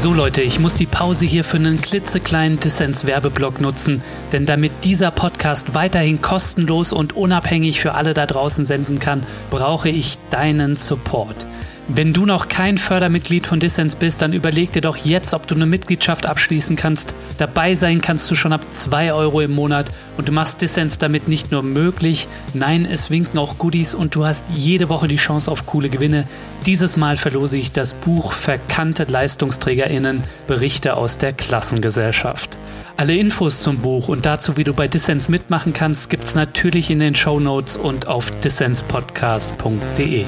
So Leute, ich muss die Pause hier für einen klitzekleinen Dissens-Werbeblock nutzen, denn damit dieser Podcast weiterhin kostenlos und unabhängig für alle da draußen senden kann, brauche ich deinen Support. Wenn du noch kein Fördermitglied von Dissens bist, dann überleg dir doch jetzt, ob du eine Mitgliedschaft abschließen kannst. Dabei sein kannst du schon ab 2 Euro im Monat und du machst Dissens damit nicht nur möglich, nein, es winken auch Goodies und du hast jede Woche die Chance auf coole Gewinne. Dieses Mal verlose ich das Buch Verkannte LeistungsträgerInnen, Berichte aus der Klassengesellschaft. Alle Infos zum Buch und dazu, wie du bei Dissens mitmachen kannst, gibt's natürlich in den Show Notes und auf dissenspodcast.de.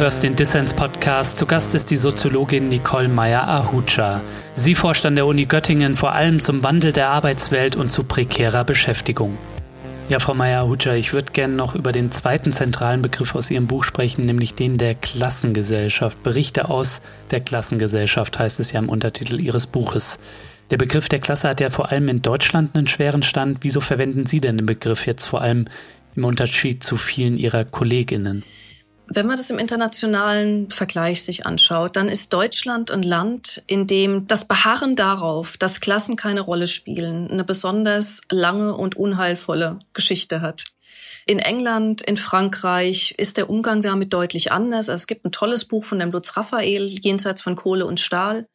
hörst den Dissens Podcast. Zu Gast ist die Soziologin Nicole Meyer-Ahucha. Sie forscht an der Uni Göttingen vor allem zum Wandel der Arbeitswelt und zu prekärer Beschäftigung. Ja, Frau Meyer-Ahucha, ich würde gerne noch über den zweiten zentralen Begriff aus Ihrem Buch sprechen, nämlich den der Klassengesellschaft. Berichte aus der Klassengesellschaft heißt es ja im Untertitel Ihres Buches. Der Begriff der Klasse hat ja vor allem in Deutschland einen schweren Stand. Wieso verwenden Sie denn den Begriff jetzt vor allem im Unterschied zu vielen Ihrer Kolleginnen? Wenn man das im internationalen Vergleich sich anschaut, dann ist Deutschland ein Land, in dem das Beharren darauf, dass Klassen keine Rolle spielen, eine besonders lange und unheilvolle Geschichte hat. In England, in Frankreich ist der Umgang damit deutlich anders. Also es gibt ein tolles Buch von dem Lutz Raphael, Jenseits von Kohle und Stahl,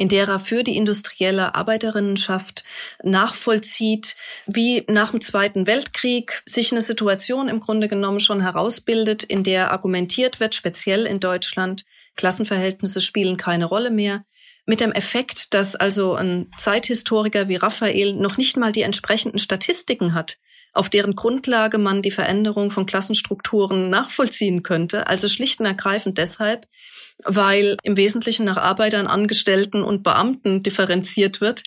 in der er für die industrielle Arbeiterinnenschaft nachvollzieht, wie nach dem Zweiten Weltkrieg sich eine Situation im Grunde genommen schon herausbildet, in der argumentiert wird, speziell in Deutschland, Klassenverhältnisse spielen keine Rolle mehr mit dem Effekt, dass also ein Zeithistoriker wie Raphael noch nicht mal die entsprechenden Statistiken hat, auf deren Grundlage man die Veränderung von Klassenstrukturen nachvollziehen könnte. Also schlicht und ergreifend deshalb, weil im Wesentlichen nach Arbeitern, Angestellten und Beamten differenziert wird.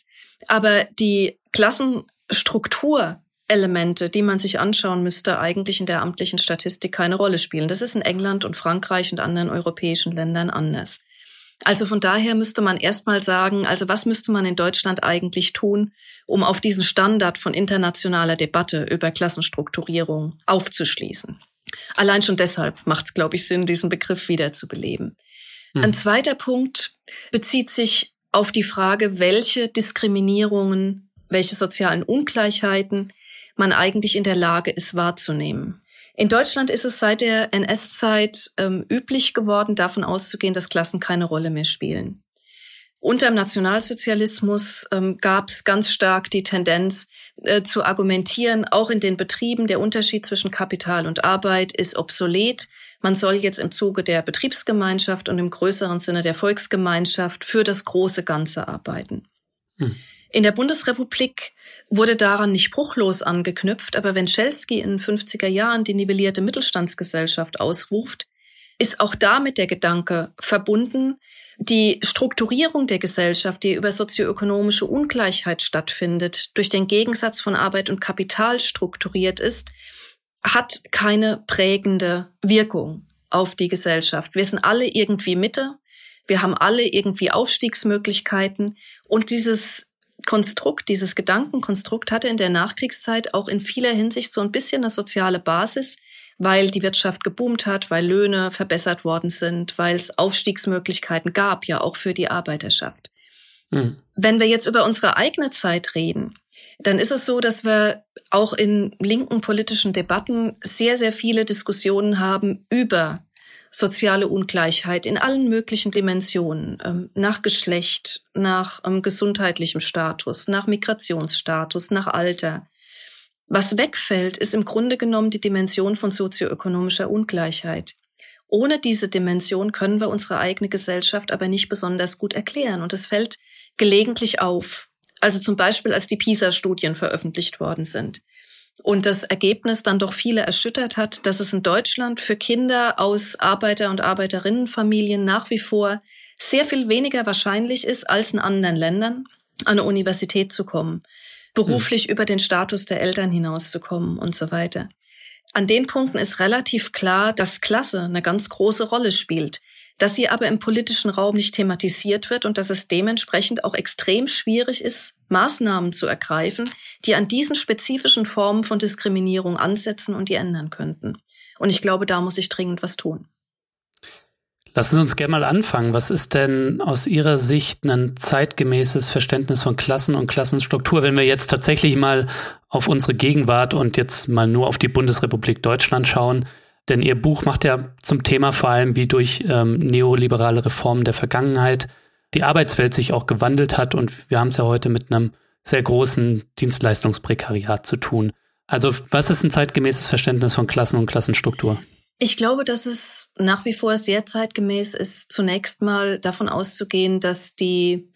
Aber die Klassenstrukturelemente, die man sich anschauen müsste, eigentlich in der amtlichen Statistik keine Rolle spielen. Das ist in England und Frankreich und anderen europäischen Ländern anders. Also von daher müsste man erstmal sagen, also was müsste man in Deutschland eigentlich tun, um auf diesen Standard von internationaler Debatte über Klassenstrukturierung aufzuschließen. Allein schon deshalb macht es, glaube ich, Sinn, diesen Begriff wieder zu beleben. Hm. Ein zweiter Punkt bezieht sich auf die Frage, welche Diskriminierungen, welche sozialen Ungleichheiten man eigentlich in der Lage ist wahrzunehmen. In Deutschland ist es seit der NS-Zeit ähm, üblich geworden, davon auszugehen, dass Klassen keine Rolle mehr spielen. Unter dem Nationalsozialismus ähm, gab es ganz stark die Tendenz äh, zu argumentieren, auch in den Betrieben, der Unterschied zwischen Kapital und Arbeit ist obsolet. Man soll jetzt im Zuge der Betriebsgemeinschaft und im größeren Sinne der Volksgemeinschaft für das große Ganze arbeiten. Hm. In der Bundesrepublik wurde daran nicht bruchlos angeknüpft, aber wenn Schelsky in den 50er Jahren die nivellierte Mittelstandsgesellschaft ausruft, ist auch damit der Gedanke verbunden, die Strukturierung der Gesellschaft, die über sozioökonomische Ungleichheit stattfindet, durch den Gegensatz von Arbeit und Kapital strukturiert ist, hat keine prägende Wirkung auf die Gesellschaft. Wir sind alle irgendwie Mitte, wir haben alle irgendwie Aufstiegsmöglichkeiten und dieses Konstrukt, dieses Gedankenkonstrukt hatte in der Nachkriegszeit auch in vieler Hinsicht so ein bisschen eine soziale Basis, weil die Wirtschaft geboomt hat, weil Löhne verbessert worden sind, weil es Aufstiegsmöglichkeiten gab, ja auch für die Arbeiterschaft. Mhm. Wenn wir jetzt über unsere eigene Zeit reden, dann ist es so, dass wir auch in linken politischen Debatten sehr, sehr viele Diskussionen haben über soziale Ungleichheit in allen möglichen Dimensionen, ähm, nach Geschlecht, nach ähm, gesundheitlichem Status, nach Migrationsstatus, nach Alter. Was wegfällt, ist im Grunde genommen die Dimension von sozioökonomischer Ungleichheit. Ohne diese Dimension können wir unsere eigene Gesellschaft aber nicht besonders gut erklären. Und es fällt gelegentlich auf. Also zum Beispiel, als die PISA-Studien veröffentlicht worden sind und das Ergebnis dann doch viele erschüttert hat, dass es in Deutschland für Kinder aus Arbeiter- und Arbeiterinnenfamilien nach wie vor sehr viel weniger wahrscheinlich ist als in anderen Ländern, an eine Universität zu kommen, beruflich hm. über den Status der Eltern hinauszukommen und so weiter. An den Punkten ist relativ klar, dass Klasse eine ganz große Rolle spielt dass sie aber im politischen Raum nicht thematisiert wird und dass es dementsprechend auch extrem schwierig ist, Maßnahmen zu ergreifen, die an diesen spezifischen Formen von Diskriminierung ansetzen und die ändern könnten. Und ich glaube, da muss ich dringend was tun. Lassen Sie uns gerne mal anfangen. Was ist denn aus Ihrer Sicht ein zeitgemäßes Verständnis von Klassen und Klassenstruktur, wenn wir jetzt tatsächlich mal auf unsere Gegenwart und jetzt mal nur auf die Bundesrepublik Deutschland schauen? Denn ihr Buch macht ja zum Thema vor allem, wie durch ähm, neoliberale Reformen der Vergangenheit die Arbeitswelt sich auch gewandelt hat. Und wir haben es ja heute mit einem sehr großen Dienstleistungsprekariat zu tun. Also was ist ein zeitgemäßes Verständnis von Klassen und Klassenstruktur? Ich glaube, dass es nach wie vor sehr zeitgemäß ist, zunächst mal davon auszugehen, dass die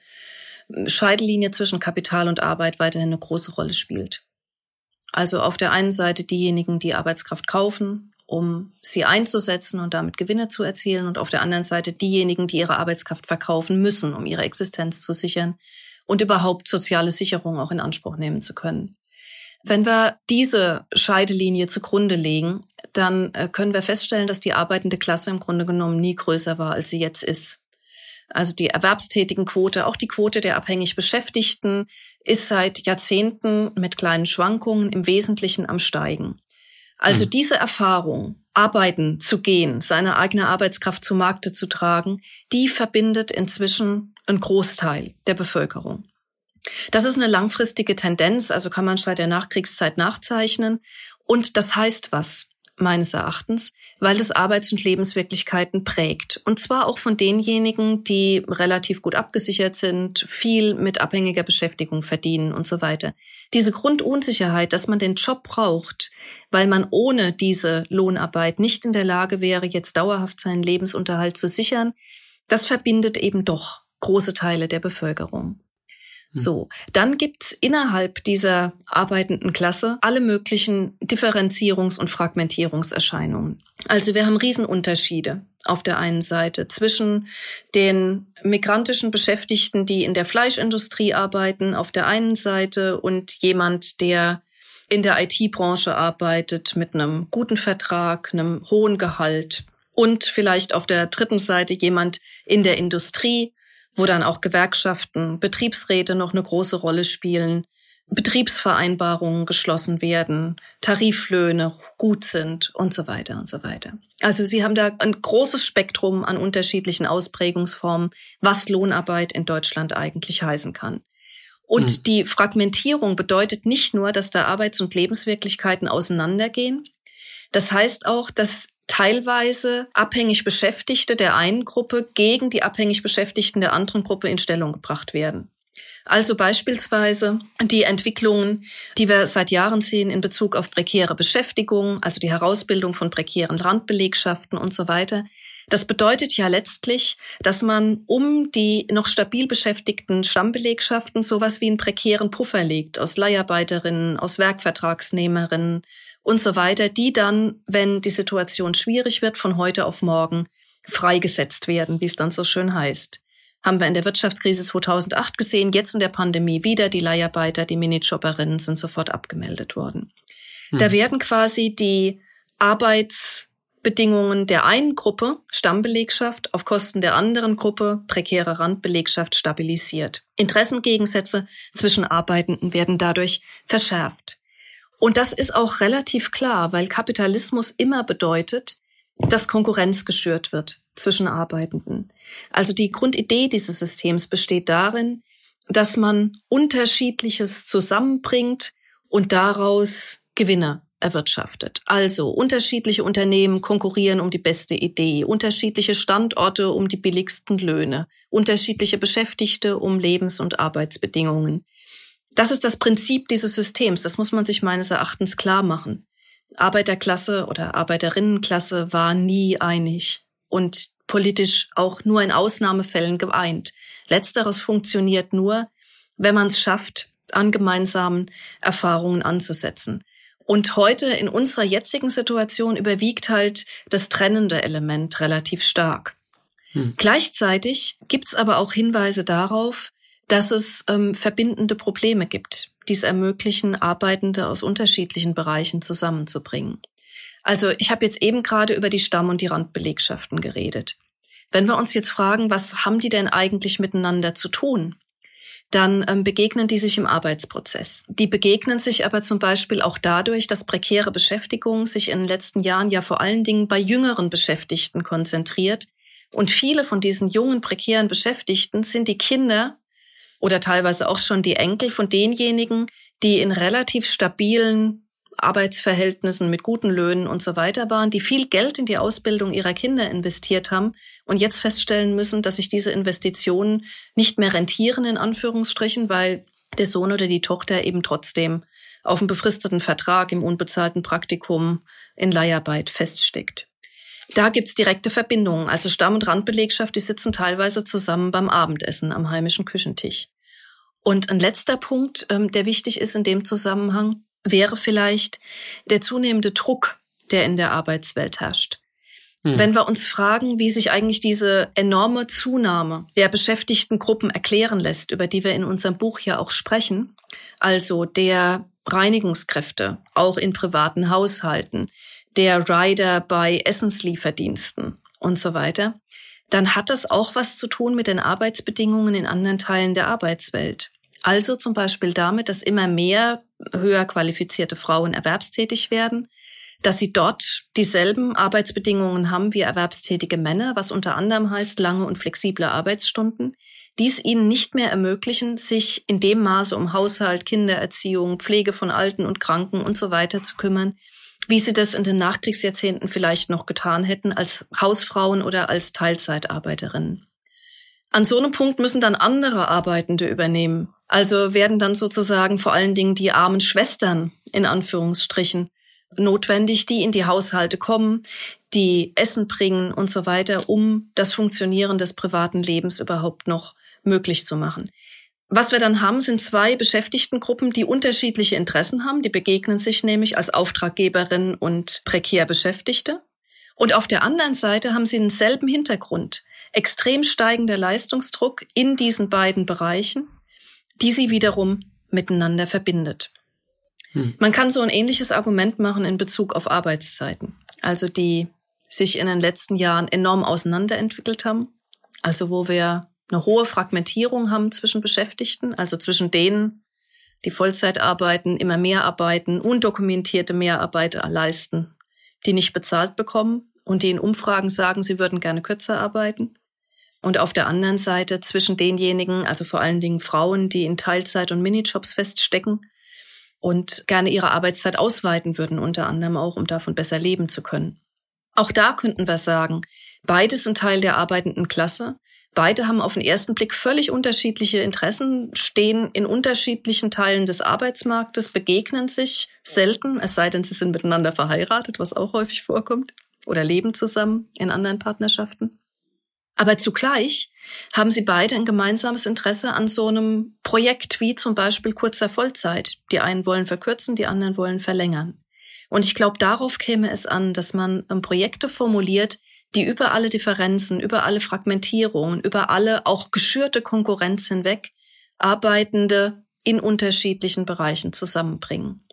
Scheidelinie zwischen Kapital und Arbeit weiterhin eine große Rolle spielt. Also auf der einen Seite diejenigen, die Arbeitskraft kaufen um sie einzusetzen und damit Gewinne zu erzielen und auf der anderen Seite diejenigen, die ihre Arbeitskraft verkaufen müssen, um ihre Existenz zu sichern und überhaupt soziale Sicherung auch in Anspruch nehmen zu können. Wenn wir diese Scheidelinie zugrunde legen, dann äh, können wir feststellen, dass die arbeitende Klasse im Grunde genommen nie größer war, als sie jetzt ist. Also die erwerbstätigen Quote, auch die Quote der abhängig Beschäftigten ist seit Jahrzehnten mit kleinen Schwankungen im Wesentlichen am Steigen. Also mhm. diese Erfahrung, arbeiten zu gehen, seine eigene Arbeitskraft zu Markte zu tragen, die verbindet inzwischen einen Großteil der Bevölkerung. Das ist eine langfristige Tendenz, also kann man seit der Nachkriegszeit nachzeichnen. Und das heißt was? meines Erachtens, weil es Arbeits- und Lebenswirklichkeiten prägt. Und zwar auch von denjenigen, die relativ gut abgesichert sind, viel mit abhängiger Beschäftigung verdienen und so weiter. Diese Grundunsicherheit, dass man den Job braucht, weil man ohne diese Lohnarbeit nicht in der Lage wäre, jetzt dauerhaft seinen Lebensunterhalt zu sichern, das verbindet eben doch große Teile der Bevölkerung. Hm. So, dann gibt's innerhalb dieser arbeitenden Klasse alle möglichen Differenzierungs- und Fragmentierungserscheinungen. Also wir haben Riesenunterschiede auf der einen Seite zwischen den migrantischen Beschäftigten, die in der Fleischindustrie arbeiten, auf der einen Seite und jemand, der in der IT-Branche arbeitet mit einem guten Vertrag, einem hohen Gehalt und vielleicht auf der dritten Seite jemand in der Industrie, wo dann auch Gewerkschaften, Betriebsräte noch eine große Rolle spielen, Betriebsvereinbarungen geschlossen werden, Tariflöhne gut sind und so weiter und so weiter. Also Sie haben da ein großes Spektrum an unterschiedlichen Ausprägungsformen, was Lohnarbeit in Deutschland eigentlich heißen kann. Und hm. die Fragmentierung bedeutet nicht nur, dass da Arbeits- und Lebenswirklichkeiten auseinandergehen, Das heißt auch, dass teilweise abhängig Beschäftigte der einen Gruppe gegen die abhängig Beschäftigten der anderen Gruppe in Stellung gebracht werden. Also beispielsweise die Entwicklungen, die wir seit Jahren sehen in Bezug auf prekäre Beschäftigung, also die Herausbildung von prekären Randbelegschaften und so weiter. Das bedeutet ja letztlich, dass man um die noch stabil beschäftigten Stammbelegschaften sowas wie einen prekären Puffer legt aus Leiharbeiterinnen, aus Werkvertragsnehmerinnen und so weiter, die dann, wenn die Situation schwierig wird, von heute auf morgen freigesetzt werden, wie es dann so schön heißt. Haben wir in der Wirtschaftskrise 2008 gesehen, jetzt in der Pandemie wieder. Die Leiharbeiter, die Minijobberinnen sind sofort abgemeldet worden. Hm. Da werden quasi die Arbeitsbedingungen der einen Gruppe, Stammbelegschaft, auf Kosten der anderen Gruppe, prekäre Randbelegschaft, stabilisiert. Interessengegensätze zwischen Arbeitenden werden dadurch verschärft. Und das ist auch relativ klar, weil Kapitalismus immer bedeutet, dass Konkurrenz geschürt wird zwischen Arbeitenden. Also die Grundidee dieses Systems besteht darin, dass man Unterschiedliches zusammenbringt und daraus Gewinne erwirtschaftet. Also unterschiedliche Unternehmen konkurrieren um die beste Idee, unterschiedliche Standorte um die billigsten Löhne, unterschiedliche Beschäftigte um Lebens- und Arbeitsbedingungen. Das ist das Prinzip dieses Systems. Das muss man sich meines Erachtens klar machen. Arbeiterklasse oder Arbeiterinnenklasse war nie einig und politisch auch nur in Ausnahmefällen geeint. Letzteres funktioniert nur, wenn man es schafft, an gemeinsamen Erfahrungen anzusetzen. Und heute in unserer jetzigen Situation überwiegt halt das trennende Element relativ stark. Hm. Gleichzeitig gibt's aber auch Hinweise darauf, dass es ähm, verbindende Probleme gibt, die es ermöglichen, Arbeitende aus unterschiedlichen Bereichen zusammenzubringen. Also ich habe jetzt eben gerade über die Stamm- und die Randbelegschaften geredet. Wenn wir uns jetzt fragen, was haben die denn eigentlich miteinander zu tun? Dann ähm, begegnen die sich im Arbeitsprozess. Die begegnen sich aber zum Beispiel auch dadurch, dass prekäre Beschäftigung sich in den letzten Jahren ja vor allen Dingen bei jüngeren Beschäftigten konzentriert. Und viele von diesen jungen prekären Beschäftigten sind die Kinder oder teilweise auch schon die Enkel von denjenigen, die in relativ stabilen Arbeitsverhältnissen mit guten Löhnen und so weiter waren, die viel Geld in die Ausbildung ihrer Kinder investiert haben und jetzt feststellen müssen, dass sich diese Investitionen nicht mehr rentieren, in Anführungsstrichen, weil der Sohn oder die Tochter eben trotzdem auf einem befristeten Vertrag im unbezahlten Praktikum in Leiharbeit feststeckt. Da gibt's direkte Verbindungen. Also Stamm- und Randbelegschaft, die sitzen teilweise zusammen beim Abendessen am heimischen Küchentisch. Und ein letzter Punkt, ähm, der wichtig ist in dem Zusammenhang, wäre vielleicht der zunehmende Druck, der in der Arbeitswelt herrscht. Hm. Wenn wir uns fragen, wie sich eigentlich diese enorme Zunahme der beschäftigten Gruppen erklären lässt, über die wir in unserem Buch ja auch sprechen, also der Reinigungskräfte, auch in privaten Haushalten, der Rider bei Essenslieferdiensten und so weiter, dann hat das auch was zu tun mit den Arbeitsbedingungen in anderen Teilen der Arbeitswelt. Also zum Beispiel damit, dass immer mehr höher qualifizierte Frauen erwerbstätig werden, dass sie dort dieselben Arbeitsbedingungen haben wie erwerbstätige Männer, was unter anderem heißt lange und flexible Arbeitsstunden, dies ihnen nicht mehr ermöglichen, sich in dem Maße um Haushalt, Kindererziehung, Pflege von Alten und Kranken und so weiter zu kümmern, wie sie das in den Nachkriegsjahrzehnten vielleicht noch getan hätten als Hausfrauen oder als Teilzeitarbeiterinnen. An so einem Punkt müssen dann andere Arbeitende übernehmen. Also werden dann sozusagen vor allen Dingen die armen Schwestern in Anführungsstrichen notwendig, die in die Haushalte kommen, die Essen bringen und so weiter, um das Funktionieren des privaten Lebens überhaupt noch möglich zu machen. Was wir dann haben, sind zwei Beschäftigtengruppen, die unterschiedliche Interessen haben. Die begegnen sich nämlich als Auftraggeberin und prekär Beschäftigte. Und auf der anderen Seite haben sie denselben Hintergrund. Extrem steigender Leistungsdruck in diesen beiden Bereichen, die sie wiederum miteinander verbindet. Hm. Man kann so ein ähnliches Argument machen in Bezug auf Arbeitszeiten, also die sich in den letzten Jahren enorm auseinanderentwickelt haben. Also wo wir eine hohe Fragmentierung haben zwischen Beschäftigten, also zwischen denen, die Vollzeit arbeiten, immer mehr arbeiten, undokumentierte Mehrarbeit leisten, die nicht bezahlt bekommen und die in Umfragen sagen, sie würden gerne kürzer arbeiten. Und auf der anderen Seite zwischen denjenigen, also vor allen Dingen Frauen, die in Teilzeit und Minijobs feststecken und gerne ihre Arbeitszeit ausweiten würden, unter anderem auch, um davon besser leben zu können. Auch da könnten wir sagen, beides sind Teil der arbeitenden Klasse. Beide haben auf den ersten Blick völlig unterschiedliche Interessen, stehen in unterschiedlichen Teilen des Arbeitsmarktes, begegnen sich selten, es sei denn, sie sind miteinander verheiratet, was auch häufig vorkommt, oder leben zusammen in anderen Partnerschaften. Aber zugleich haben sie beide ein gemeinsames Interesse an so einem Projekt wie zum Beispiel kurzer Vollzeit. Die einen wollen verkürzen, die anderen wollen verlängern. Und ich glaube, darauf käme es an, dass man ähm, Projekte formuliert, die über alle Differenzen, über alle Fragmentierungen, über alle auch geschürte Konkurrenz hinweg Arbeitende in unterschiedlichen Bereichen zusammenbringen.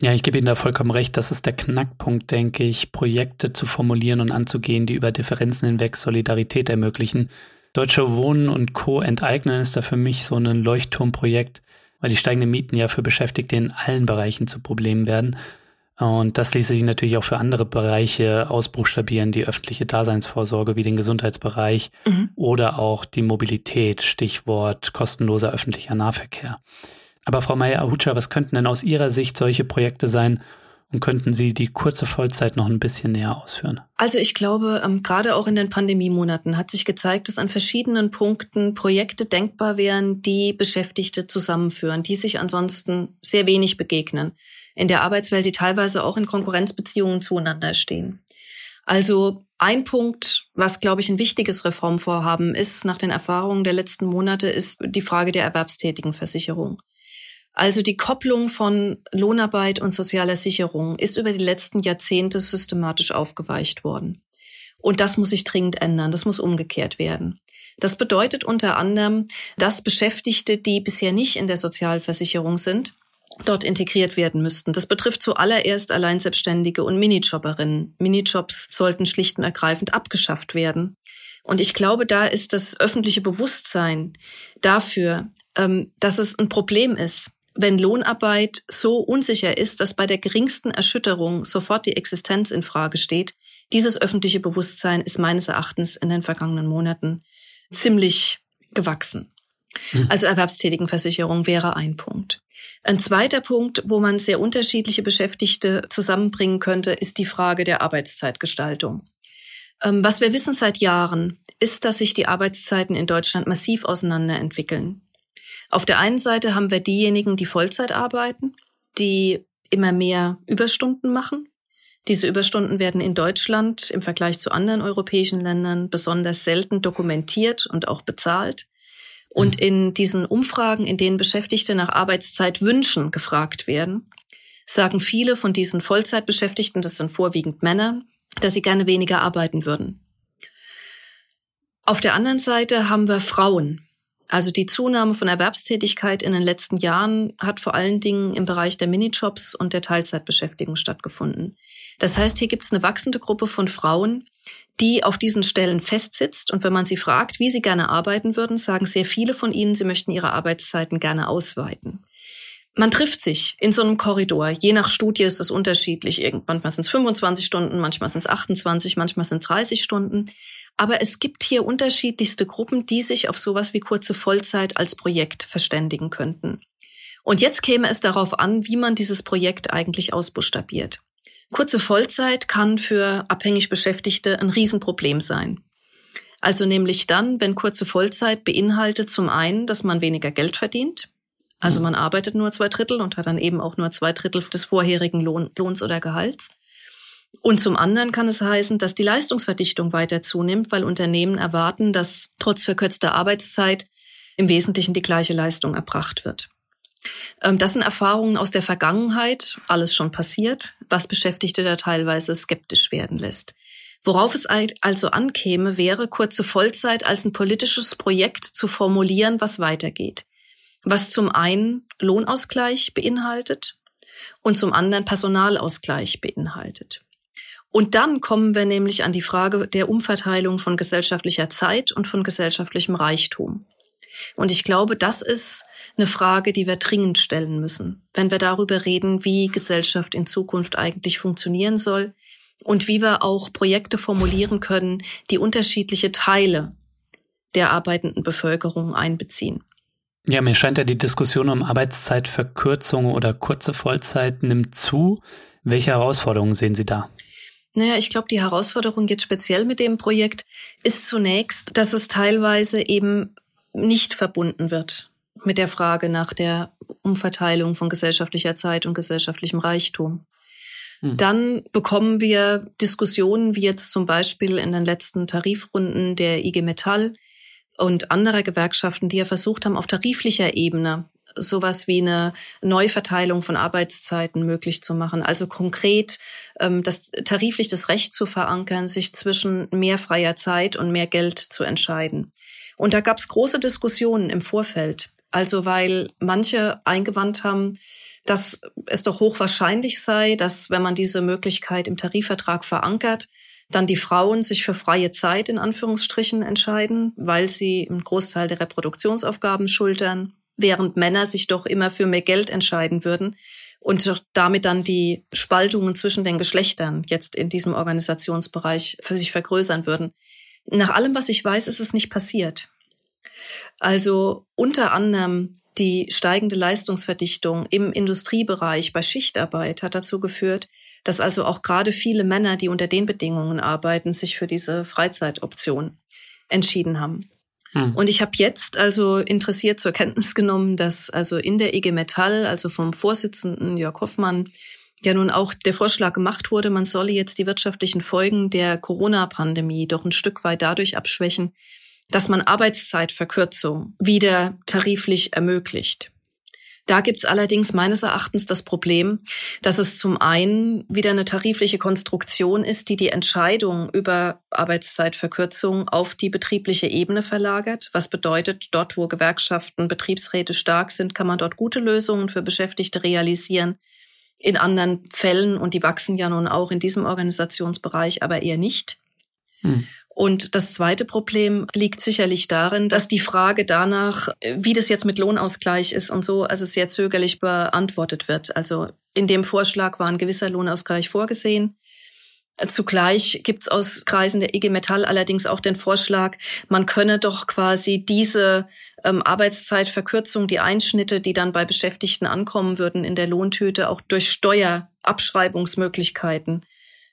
Ja, ich gebe Ihnen da vollkommen recht. Das ist der Knackpunkt, denke ich, Projekte zu formulieren und anzugehen, die über Differenzen hinweg Solidarität ermöglichen. Deutsche Wohnen und Co. enteignen ist da für mich so ein Leuchtturmprojekt, weil die steigenden Mieten ja für Beschäftigte in allen Bereichen zu Problemen werden. Und das ließe sich natürlich auch für andere Bereiche ausbuchstabieren, die öffentliche Daseinsvorsorge wie den Gesundheitsbereich mhm. oder auch die Mobilität, Stichwort kostenloser öffentlicher Nahverkehr. Aber Frau Meyer-Ahucha, was könnten denn aus Ihrer Sicht solche Projekte sein und könnten Sie die kurze Vollzeit noch ein bisschen näher ausführen? Also ich glaube, ähm, gerade auch in den Pandemiemonaten hat sich gezeigt, dass an verschiedenen Punkten Projekte denkbar wären, die Beschäftigte zusammenführen, die sich ansonsten sehr wenig begegnen in der Arbeitswelt, die teilweise auch in Konkurrenzbeziehungen zueinander stehen. Also ein Punkt, was, glaube ich, ein wichtiges Reformvorhaben ist nach den Erfahrungen der letzten Monate, ist die Frage der Erwerbstätigenversicherung. Also die Kopplung von Lohnarbeit und sozialer Sicherung ist über die letzten Jahrzehnte systematisch aufgeweicht worden. Und das muss sich dringend ändern, das muss umgekehrt werden. Das bedeutet unter anderem, dass Beschäftigte, die bisher nicht in der Sozialversicherung sind, dort integriert werden müssten. Das betrifft zuallererst Alleinselbstständige und Minijobberinnen. Minijobs sollten schlicht und ergreifend abgeschafft werden. Und ich glaube, da ist das öffentliche Bewusstsein dafür, ähm, dass es ein Problem ist, wenn Lohnarbeit so unsicher ist, dass bei der geringsten Erschütterung sofort die Existenz in Frage steht. Dieses öffentliche Bewusstsein ist meines Erachtens in den vergangenen Monaten ziemlich gewachsen. Mhm. Also Erwerbstätigenversicherung wäre ein Punkt. Ein zweiter Punkt, wo man sehr unterschiedliche Beschäftigte zusammenbringen könnte, ist die Frage der Arbeitszeitgestaltung. Ähm, was wir wissen seit Jahren, ist, dass sich die Arbeitszeiten in Deutschland massiv auseinanderentwickeln. Auf der einen Seite haben wir diejenigen, die Vollzeit arbeiten, die immer mehr Überstunden machen. Diese Überstunden werden in Deutschland im Vergleich zu anderen europäischen Ländern besonders selten dokumentiert und auch bezahlt. Und mhm. in diesen Umfragen, in denen Beschäftigte nach Arbeitszeitwünschen gefragt werden, sagen viele von diesen Vollzeitbeschäftigten, das sind vorwiegend Männer, dass sie gerne weniger arbeiten würden. Auf der anderen Seite haben wir Frauen. Also die Zunahme von Erwerbstätigkeit in den letzten Jahren hat vor allen Dingen im Bereich der Minijobs und der Teilzeitbeschäftigung stattgefunden. Das heißt, hier gibt es eine wachsende Gruppe von Frauen, die auf diesen Stellen festsitzt. Und wenn man sie fragt, wie sie gerne arbeiten würden, sagen sehr viele von ihnen, sie möchten ihre Arbeitszeiten gerne ausweiten. Man trifft sich in so einem Korridor. Je nach Studie ist es unterschiedlich. Manchmal sind es 25 Stunden, manchmal sind es 28, manchmal sind es 30 Stunden. Aber es gibt hier unterschiedlichste Gruppen, die sich auf sowas wie kurze Vollzeit als Projekt verständigen könnten. Und jetzt käme es darauf an, wie man dieses Projekt eigentlich ausbuchstabiert. Kurze Vollzeit kann für abhängig Beschäftigte ein Riesenproblem sein. Also nämlich dann, wenn kurze Vollzeit beinhaltet zum einen, dass man weniger Geld verdient. Also man arbeitet nur zwei Drittel und hat dann eben auch nur zwei Drittel des vorherigen Lohn, Lohns oder Gehalts. Und zum anderen kann es heißen, dass die Leistungsverdichtung weiter zunimmt, weil Unternehmen erwarten, dass trotz verkürzter Arbeitszeit im Wesentlichen die gleiche Leistung erbracht wird. Ähm, das sind Erfahrungen aus der Vergangenheit, alles schon passiert, was Beschäftigte da teilweise skeptisch werden lässt. Worauf es also ankäme, wäre kurze Vollzeit als ein politisches Projekt zu formulieren, was weitergeht. Was zum einen Lohnausgleich beinhaltet und zum anderen Personalausgleich beinhaltet. Und dann kommen wir nämlich an die Frage der Umverteilung von gesellschaftlicher Zeit und von gesellschaftlichem Reichtum. Und ich glaube, das ist eine Frage, die wir dringend stellen müssen, wenn wir darüber reden, wie Gesellschaft in Zukunft eigentlich funktionieren soll und wie wir auch Projekte formulieren können, die unterschiedliche Teile der arbeitenden Bevölkerung einbeziehen. Ja, mir scheint ja die Diskussion um Arbeitszeitverkürzung oder kurze Vollzeit nimmt zu. Welche Herausforderungen sehen Sie da? Naja, ich glaube, die Herausforderung jetzt speziell mit dem Projekt ist zunächst, dass es teilweise eben nicht verbunden wird mit der Frage nach der Umverteilung von gesellschaftlicher Zeit und gesellschaftlichem Reichtum. Hm. Dann bekommen wir Diskussionen wie jetzt zum Beispiel in den letzten Tarifrunden der IG Metall und anderer Gewerkschaften, die ja versucht haben, auf tariflicher Ebene sowas wie eine Neuverteilung von Arbeitszeiten möglich zu machen. Also konkret ähm, das tariflich das Recht zu verankern, sich zwischen mehr freier Zeit und mehr Geld zu entscheiden. Und da gab es große Diskussionen im Vorfeld. Also weil manche eingewandt haben, dass es doch hochwahrscheinlich sei, dass wenn man diese Möglichkeit im Tarifvertrag verankert, dann die Frauen sich für freie Zeit in Anführungsstrichen entscheiden, weil sie einen Großteil der Reproduktionsaufgaben schultern, während Männer sich doch immer für mehr Geld entscheiden würden und damit dann die Spaltungen zwischen den Geschlechtern jetzt in diesem Organisationsbereich für sich vergrößern würden. Nach allem, was ich weiß, ist es nicht passiert. Also unter anderem die steigende Leistungsverdichtung im Industriebereich bei Schichtarbeit hat dazu geführt, dass also auch gerade viele Männer, die unter den Bedingungen arbeiten, sich für diese Freizeitoption entschieden haben. Hm. Und ich habe jetzt also interessiert zur Kenntnis genommen, dass also in der IG Metall, also vom Vorsitzenden Jörg Hoffmann, ja nun auch der Vorschlag gemacht wurde, man solle jetzt die wirtschaftlichen Folgen der Corona-Pandemie doch ein Stück weit dadurch abschwächen, dass man Arbeitszeitverkürzung wieder tariflich ermöglicht. Da gibt's allerdings meines Erachtens das Problem, dass es zum einen wieder eine tarifliche Konstruktion ist, die die Entscheidung über Arbeitszeitverkürzung auf die betriebliche Ebene verlagert. Was bedeutet, dort, wo Gewerkschaften, Betriebsräte stark sind, kann man dort gute Lösungen für Beschäftigte realisieren. In anderen Fällen, und die wachsen ja nun auch in diesem Organisationsbereich, aber eher nicht. Hm. Und das zweite Problem liegt sicherlich darin, dass die Frage danach, wie das jetzt mit Lohnausgleich ist und so, also sehr zögerlich beantwortet wird. Also in dem Vorschlag war ein gewisser Lohnausgleich vorgesehen. Zugleich gibt es aus Kreisen der IG Metall allerdings auch den Vorschlag, man könne doch quasi diese ähm, Arbeitszeitverkürzung, die Einschnitte, die dann bei Beschäftigten ankommen würden in der Lohntüte, auch durch Steuerabschreibungsmöglichkeiten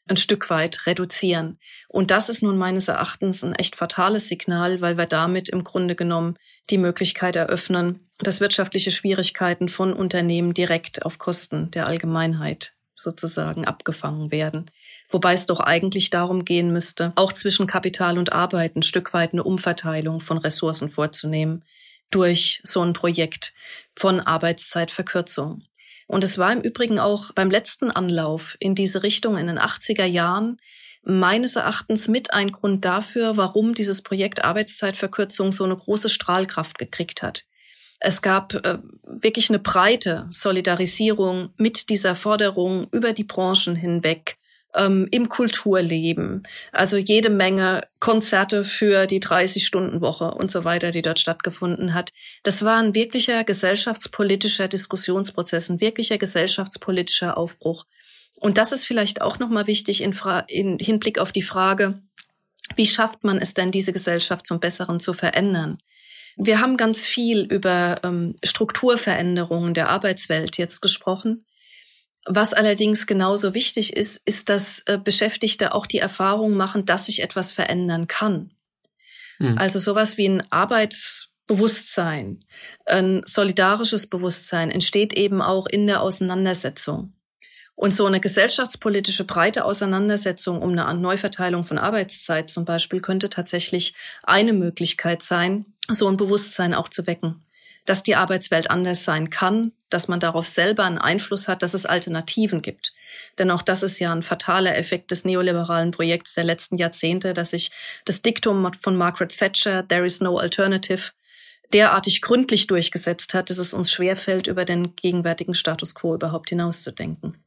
ein Stück weit reduzieren. Und das ist nun meines Erachtens ein echt fatales Signal, weil wir damit im Grunde genommen die Möglichkeit eröffnen, dass wirtschaftliche Schwierigkeiten von Unternehmen direkt auf Kosten der Allgemeinheit sozusagen abgefangen werden. Wobei es doch eigentlich darum gehen müsste, auch zwischen Kapital und Arbeit ein Stück weit eine Umverteilung von Ressourcen vorzunehmen durch so ein Projekt von Arbeitszeitverkürzung. Und es war im Übrigen auch beim letzten Anlauf in diese Richtung in den 80er Jahren meines Erachtens mit ein Grund dafür, warum dieses Projekt Arbeitszeitverkürzung so eine große Strahlkraft gekriegt hat. Es gab äh, wirklich eine breite Solidarisierung mit dieser Forderung über die Branchen hinweg ähm, im Kulturleben. Also jede Menge Konzerte für die 30-Stunden-Woche und so weiter, die dort stattgefunden hat. Das war ein wirklicher gesellschaftspolitischer Diskussionsprozess, ein wirklicher gesellschaftspolitischer Aufbruch. Und das ist vielleicht auch nochmal wichtig in, in Hinblick auf die Frage, wie schafft man es denn, diese Gesellschaft zum Besseren zu verändern? Wir haben ganz viel über ähm, Strukturveränderungen der Arbeitswelt jetzt gesprochen. Was allerdings genauso wichtig ist, ist, dass äh, Beschäftigte auch die Erfahrung machen, dass sich etwas verändern kann. Mhm. Also sowas wie ein Arbeitsbewusstsein, ein solidarisches Bewusstsein entsteht eben auch in der Auseinandersetzung. Und so eine gesellschaftspolitische breite Auseinandersetzung um eine Neuverteilung von Arbeitszeit zum Beispiel könnte tatsächlich eine Möglichkeit sein, so ein Bewusstsein auch zu wecken dass die Arbeitswelt anders sein kann, dass man darauf selber einen Einfluss hat, dass es Alternativen gibt. Denn auch das ist ja ein fataler Effekt des neoliberalen Projekts der letzten Jahrzehnte, dass sich das Diktum von Margaret Thatcher, There is no alternative, derartig gründlich durchgesetzt hat, dass es uns schwerfällt, über den gegenwärtigen Status quo überhaupt hinauszudenken.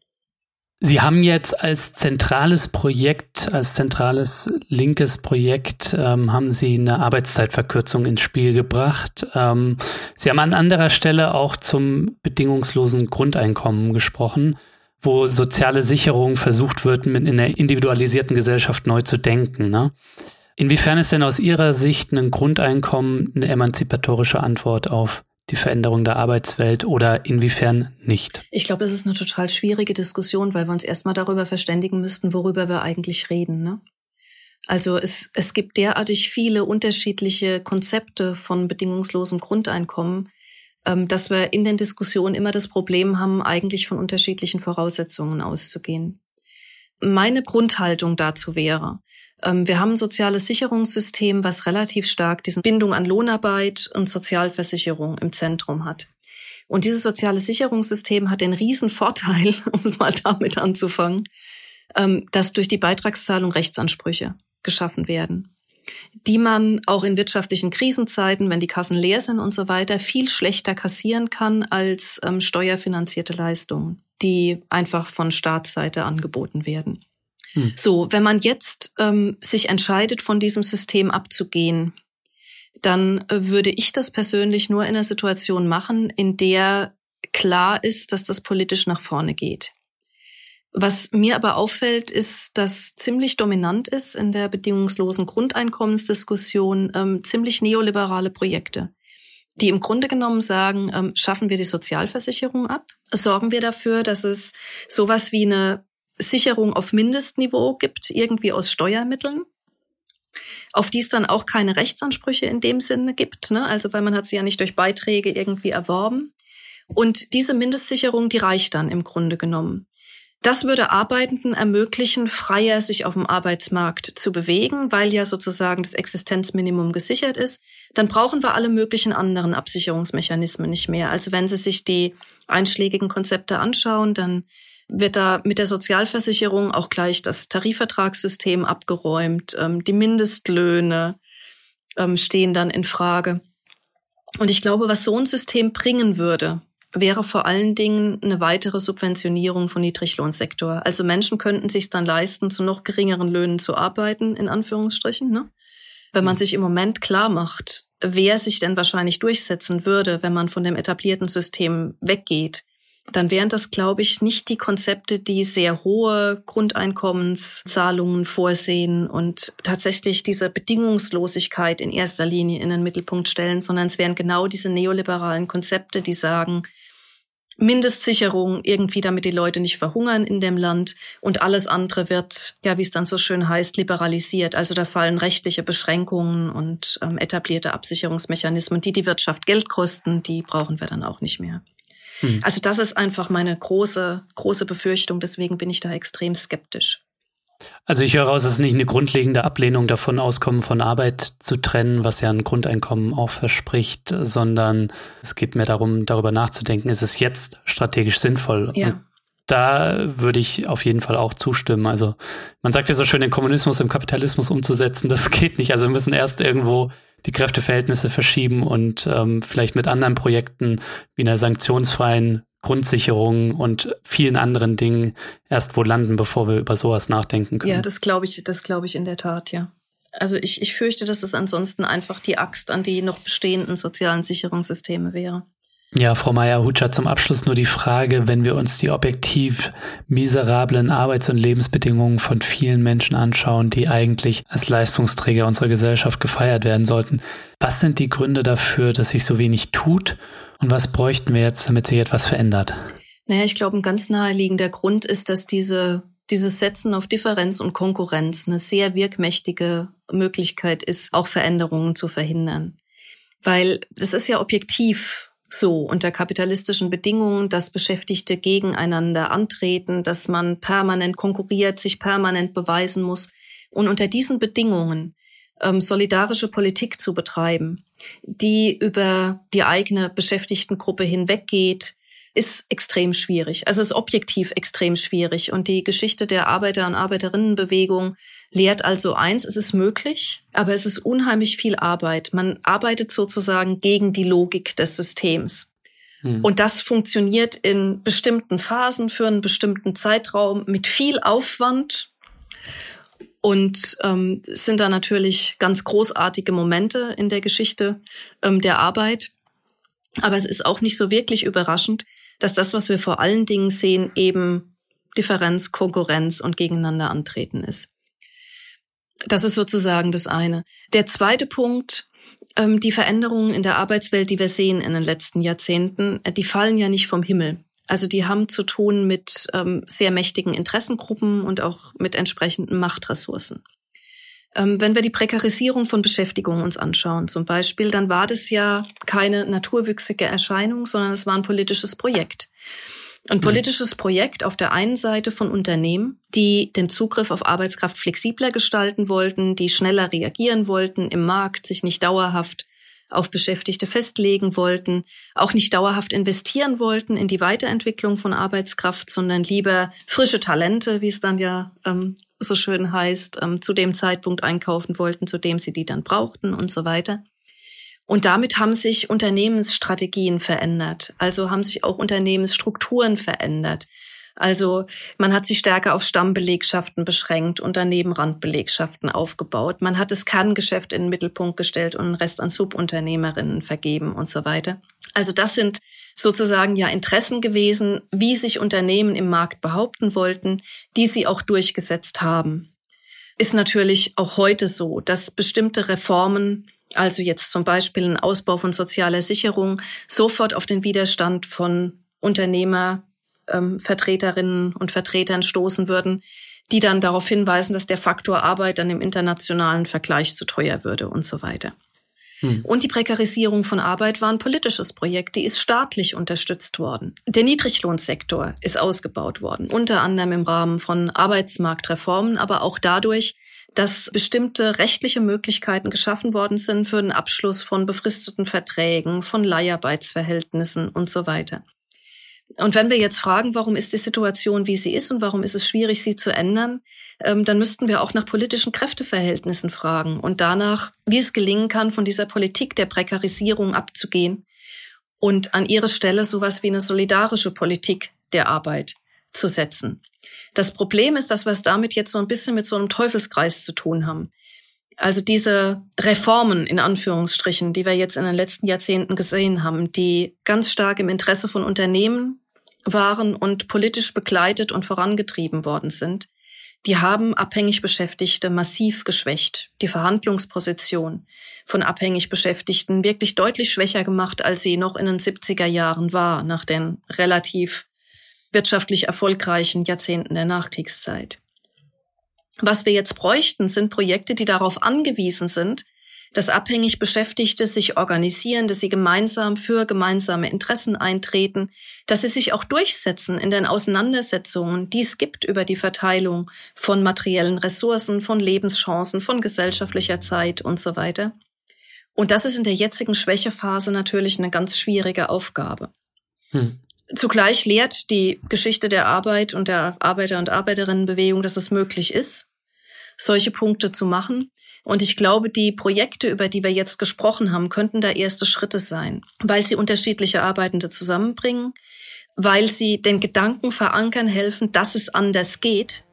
Sie haben jetzt als zentrales Projekt, als zentrales linkes Projekt, ähm, haben Sie eine Arbeitszeitverkürzung ins Spiel gebracht. Ähm, Sie haben an anderer Stelle auch zum bedingungslosen Grundeinkommen gesprochen, wo soziale Sicherung versucht wird, mit in der individualisierten Gesellschaft neu zu denken. Ne? Inwiefern ist denn aus Ihrer Sicht ein Grundeinkommen eine emanzipatorische Antwort auf die Veränderung der Arbeitswelt oder inwiefern nicht? Ich glaube, das ist eine total schwierige Diskussion, weil wir uns erstmal darüber verständigen müssten, worüber wir eigentlich reden. Ne? Also es, es gibt derartig viele unterschiedliche Konzepte von bedingungslosem Grundeinkommen, ähm, dass wir in den Diskussionen immer das Problem haben, eigentlich von unterschiedlichen Voraussetzungen auszugehen. Meine Grundhaltung dazu wäre, wir haben ein soziales Sicherungssystem, was relativ stark diese Bindung an Lohnarbeit und Sozialversicherung im Zentrum hat. Und dieses soziale Sicherungssystem hat den riesen Vorteil, um mal damit anzufangen, ähm, dass durch die Beitragszahlung Rechtsansprüche geschaffen werden, die man auch in wirtschaftlichen Krisenzeiten, wenn die Kassen leer sind und so weiter, viel schlechter kassieren kann als ähm, steuerfinanzierte Leistungen, die einfach von Staatsseite angeboten werden. Hm. So, wenn man jetzt ähm, sich entscheidet, von diesem System abzugehen, dann äh, würde ich das persönlich nur in einer Situation machen, in der klar ist, dass das politisch nach vorne geht. Was mir aber auffällt, ist, dass ziemlich dominant ist in der bedingungslosen Grundeinkommensdiskussion ähm, ziemlich neoliberale Projekte, die im Grunde genommen sagen, ähm, schaffen wir die Sozialversicherung ab, sorgen wir dafür, dass es sowas wie eine Sicherung auf Mindestniveau gibt, irgendwie aus Steuermitteln, auf die es dann auch keine Rechtsansprüche in dem Sinne gibt, ne? also weil man hat sie ja nicht durch Beiträge irgendwie erworben. Und diese Mindestsicherung, die reicht dann im Grunde genommen. Das würde Arbeitenden ermöglichen, freier sich auf dem Arbeitsmarkt zu bewegen, weil ja sozusagen das Existenzminimum gesichert ist. Dann brauchen wir alle möglichen anderen Absicherungsmechanismen nicht mehr. Also wenn Sie sich die einschlägigen Konzepte anschauen, dann wird da mit der Sozialversicherung auch gleich das Tarifvertragssystem abgeräumt. Ähm, die Mindestlöhne ähm, stehen dann in Frage. Und ich glaube, was so ein System bringen würde, wäre vor allen Dingen eine weitere Subventionierung von Niedriglohnsektor. Also Menschen könnten sich dann leisten, zu noch geringeren Löhnen zu arbeiten, in Anführungsstrichen. Ne? Wenn man sich im Moment klar macht, wer sich denn wahrscheinlich durchsetzen würde, wenn man von dem etablierten System weggeht, dann wären das, glaube ich, nicht die Konzepte, die sehr hohe Grundeinkommenszahlungen vorsehen und tatsächlich diese Bedingungslosigkeit in erster Linie in den Mittelpunkt stellen, sondern es wären genau diese neoliberalen Konzepte, die sagen, Mindestsicherung irgendwie, damit die Leute nicht verhungern in dem Land und alles andere wird, ja, wie es dann so schön heißt, liberalisiert. Also da fallen rechtliche Beschränkungen und ähm, etablierte Absicherungsmechanismen, die die Wirtschaft Geld kosten, die brauchen wir dann auch nicht mehr. Hm. Also das ist einfach meine große, große Befürchtung. Deswegen bin ich da extrem skeptisch. Also ich höre raus, es ist nicht eine grundlegende Ablehnung davon, Auskommen von Arbeit zu trennen, was ja ein Grundeinkommen auch verspricht, sondern es geht mehr darum, darüber nachzudenken, ist es jetzt strategisch sinnvoll? Ja. Und da würde ich auf jeden Fall auch zustimmen. Also man sagt ja so schön, den Kommunismus im Kapitalismus umzusetzen, das geht nicht. Also wir müssen erst irgendwo die Kräfteverhältnisse verschieben und ähm, vielleicht mit anderen Projekten wie einer sanktionsfreien Grundsicherung und vielen anderen Dingen erst wo landen, bevor wir über sowas nachdenken können. Ja, das glaube ich, das glaube ich in der Tat, ja. Also ich, ich fürchte, dass es ansonsten einfach die Axt an die noch bestehenden sozialen Sicherungssysteme wäre. Ja, Frau Meyer-Hutscher, zum Abschluss nur die Frage, wenn wir uns die objektiv miserablen Arbeits- und Lebensbedingungen von vielen Menschen anschauen, die eigentlich als Leistungsträger unserer Gesellschaft gefeiert werden sollten, was sind die Gründe dafür, dass sich so wenig tut und was bräuchten wir jetzt, damit sich etwas verändert? Naja, ich glaube, ein ganz naheliegender Grund ist, dass diese, dieses Setzen auf Differenz und Konkurrenz eine sehr wirkmächtige Möglichkeit ist, auch Veränderungen zu verhindern. Weil es ist ja objektiv so unter kapitalistischen Bedingungen, dass Beschäftigte gegeneinander antreten, dass man permanent konkurriert, sich permanent beweisen muss. Und unter diesen Bedingungen ähm, solidarische Politik zu betreiben, die über die eigene Beschäftigtengruppe hinweggeht, ist extrem schwierig. Also ist objektiv extrem schwierig. Und die Geschichte der Arbeiter- und Arbeiterinnenbewegung lehrt also eins, es ist möglich, aber es ist unheimlich viel Arbeit. Man arbeitet sozusagen gegen die Logik des Systems. Hm. Und das funktioniert in bestimmten Phasen für einen bestimmten Zeitraum mit viel Aufwand. Und ähm, sind da natürlich ganz großartige Momente in der Geschichte ähm, der Arbeit. Aber es ist auch nicht so wirklich überraschend, dass das, was wir vor allen Dingen sehen, eben Differenz, Konkurrenz und gegeneinander antreten ist. Das ist sozusagen das eine. Der zweite Punkt ähm, die Veränderungen in der Arbeitswelt, die wir sehen in den letzten Jahrzehnten, äh, die fallen ja nicht vom Himmel. Also die haben zu tun mit ähm, sehr mächtigen Interessengruppen und auch mit entsprechenden Machtressourcen. Ähm, wenn wir die Prekarisierung von Beschäftigung uns anschauen zum Beispiel, dann war das ja keine naturwüchsige Erscheinung, sondern es war ein politisches Projekt. Ein mhm. politisches Projekt auf der einen Seite von Unternehmen, die den Zugriff auf Arbeitskraft flexibler gestalten wollten, die schneller reagieren wollten im Markt, sich nicht dauerhaft auf Beschäftigte festlegen wollten, auch nicht dauerhaft investieren wollten in die Weiterentwicklung von Arbeitskraft, sondern lieber frische Talente, wie es dann ja ähm, so schön heißt, ähm, zu dem Zeitpunkt einkaufen wollten, zu dem sie die dann brauchten und so weiter. Und damit haben sich Unternehmensstrategien verändert, also haben sich auch Unternehmensstrukturen verändert. Also man hat sich stärker auf Stammbelegschaften beschränkt und daneben Randbelegschaften aufgebaut. Man hat das Kerngeschäft in den Mittelpunkt gestellt und den Rest an Subunternehmerinnen vergeben und so weiter. Also das sind sozusagen ja Interessen gewesen, wie sich Unternehmen im Markt behaupten wollten, die sie auch durchgesetzt haben. Ist natürlich auch heute so, dass bestimmte Reformen also jetzt zum Beispiel ein Ausbau von sozialer Sicherung, sofort auf den Widerstand von Unternehmer, ähm, und Vertretern stoßen würden, die dann darauf hinweisen, dass der Faktor Arbeit dann im internationalen Vergleich zu teuer würde und so weiter. Hm. Und die Prekarisierung von Arbeit war ein politisches Projekt, die ist staatlich unterstützt worden. Der Niedriglohnsektor ist ausgebaut worden, unter anderem im Rahmen von Arbeitsmarktreformen, aber auch dadurch, dass bestimmte rechtliche Möglichkeiten geschaffen worden sind für den Abschluss von befristeten Verträgen, von Leiharbeitsverhältnissen und so weiter. Und wenn wir jetzt fragen, warum ist die Situation, wie sie ist und warum ist es schwierig, sie zu ändern, ähm, dann müssten wir auch nach politischen Kräfteverhältnissen fragen und danach, wie es gelingen kann, von dieser Politik der Prekarisierung abzugehen und an ihre Stelle sowas wie eine solidarische Politik der Arbeit zu setzen. Das Problem ist, dass wir es damit jetzt so ein bisschen mit so einem Teufelskreis zu tun haben. Also diese Reformen in Anführungsstrichen, die wir jetzt in den letzten Jahrzehnten gesehen haben, die ganz stark im Interesse von Unternehmen waren und politisch begleitet und vorangetrieben worden sind, die haben abhängig Beschäftigte massiv geschwächt. Die Verhandlungsposition von abhängig Beschäftigten wirklich deutlich schwächer gemacht, als sie noch in den 70er Jahren war, nach den relativ wirtschaftlich erfolgreichen Jahrzehnten der Nachkriegszeit. Was wir jetzt bräuchten, sind Projekte, die darauf angewiesen sind, dass abhängig Beschäftigte sich organisieren, dass sie gemeinsam für gemeinsame Interessen eintreten, dass sie sich auch durchsetzen in den Auseinandersetzungen, die es gibt über die Verteilung von materiellen Ressourcen, von Lebenschancen, von gesellschaftlicher Zeit und so weiter. Und das ist in der jetzigen Schwächephase natürlich eine ganz schwierige Aufgabe. Hm. Zugleich lehrt die Geschichte der Arbeit und der Arbeiter- und Arbeiterinnenbewegung, dass es möglich ist, solche Punkte zu machen. Und ich glaube, die Projekte, über die wir jetzt gesprochen haben, könnten da erste Schritte sein, weil sie unterschiedliche Arbeitende zusammenbringen, weil sie den Gedanken verankern helfen, dass es anders geht,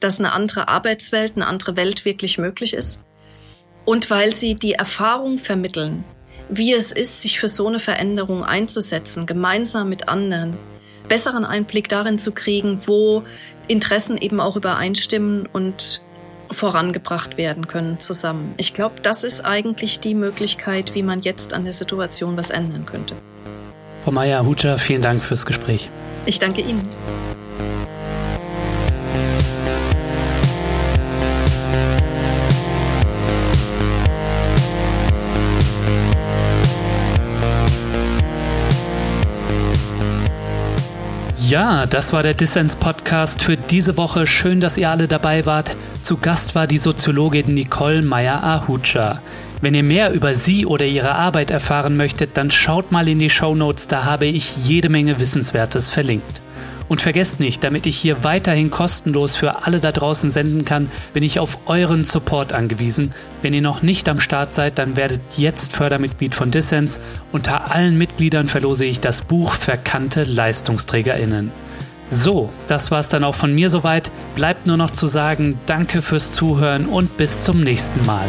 dass eine andere Arbeitswelt, eine andere Welt wirklich möglich ist und weil sie die Erfahrung vermitteln, wie es ist, sich für so eine Veränderung einzusetzen, gemeinsam mit anderen, besseren Einblick darin zu kriegen, wo Interessen eben auch übereinstimmen und vorangebracht werden können zusammen. Ich glaube, das ist eigentlich die Möglichkeit, wie man jetzt an der Situation was ändern könnte. Frau Meier-Hutscher, vielen Dank fürs Gespräch. Ich danke Ihnen. Ja, das war der Dissens-Podcast für diese Woche. Schön, dass ihr alle dabei wart. Zu Gast war die Soziologin Nicole Meyer-Ahutscher. Wenn ihr mehr über sie oder ihre Arbeit erfahren möchtet, dann schaut mal in die Show Notes, da habe ich jede Menge Wissenswertes verlinkt. Und vergesst nicht, damit ich hier weiterhin kostenlos für alle da draußen senden kann, bin ich auf euren Support angewiesen. Wenn ihr noch nicht am Start seid, dann werdet jetzt Fördermitglied von Dissens. Unter allen Mitgliedern verlose ich das Buch Verkannte LeistungsträgerInnen. So, das war's dann auch von mir soweit. Bleibt nur noch zu sagen, danke fürs Zuhören und bis zum nächsten Mal.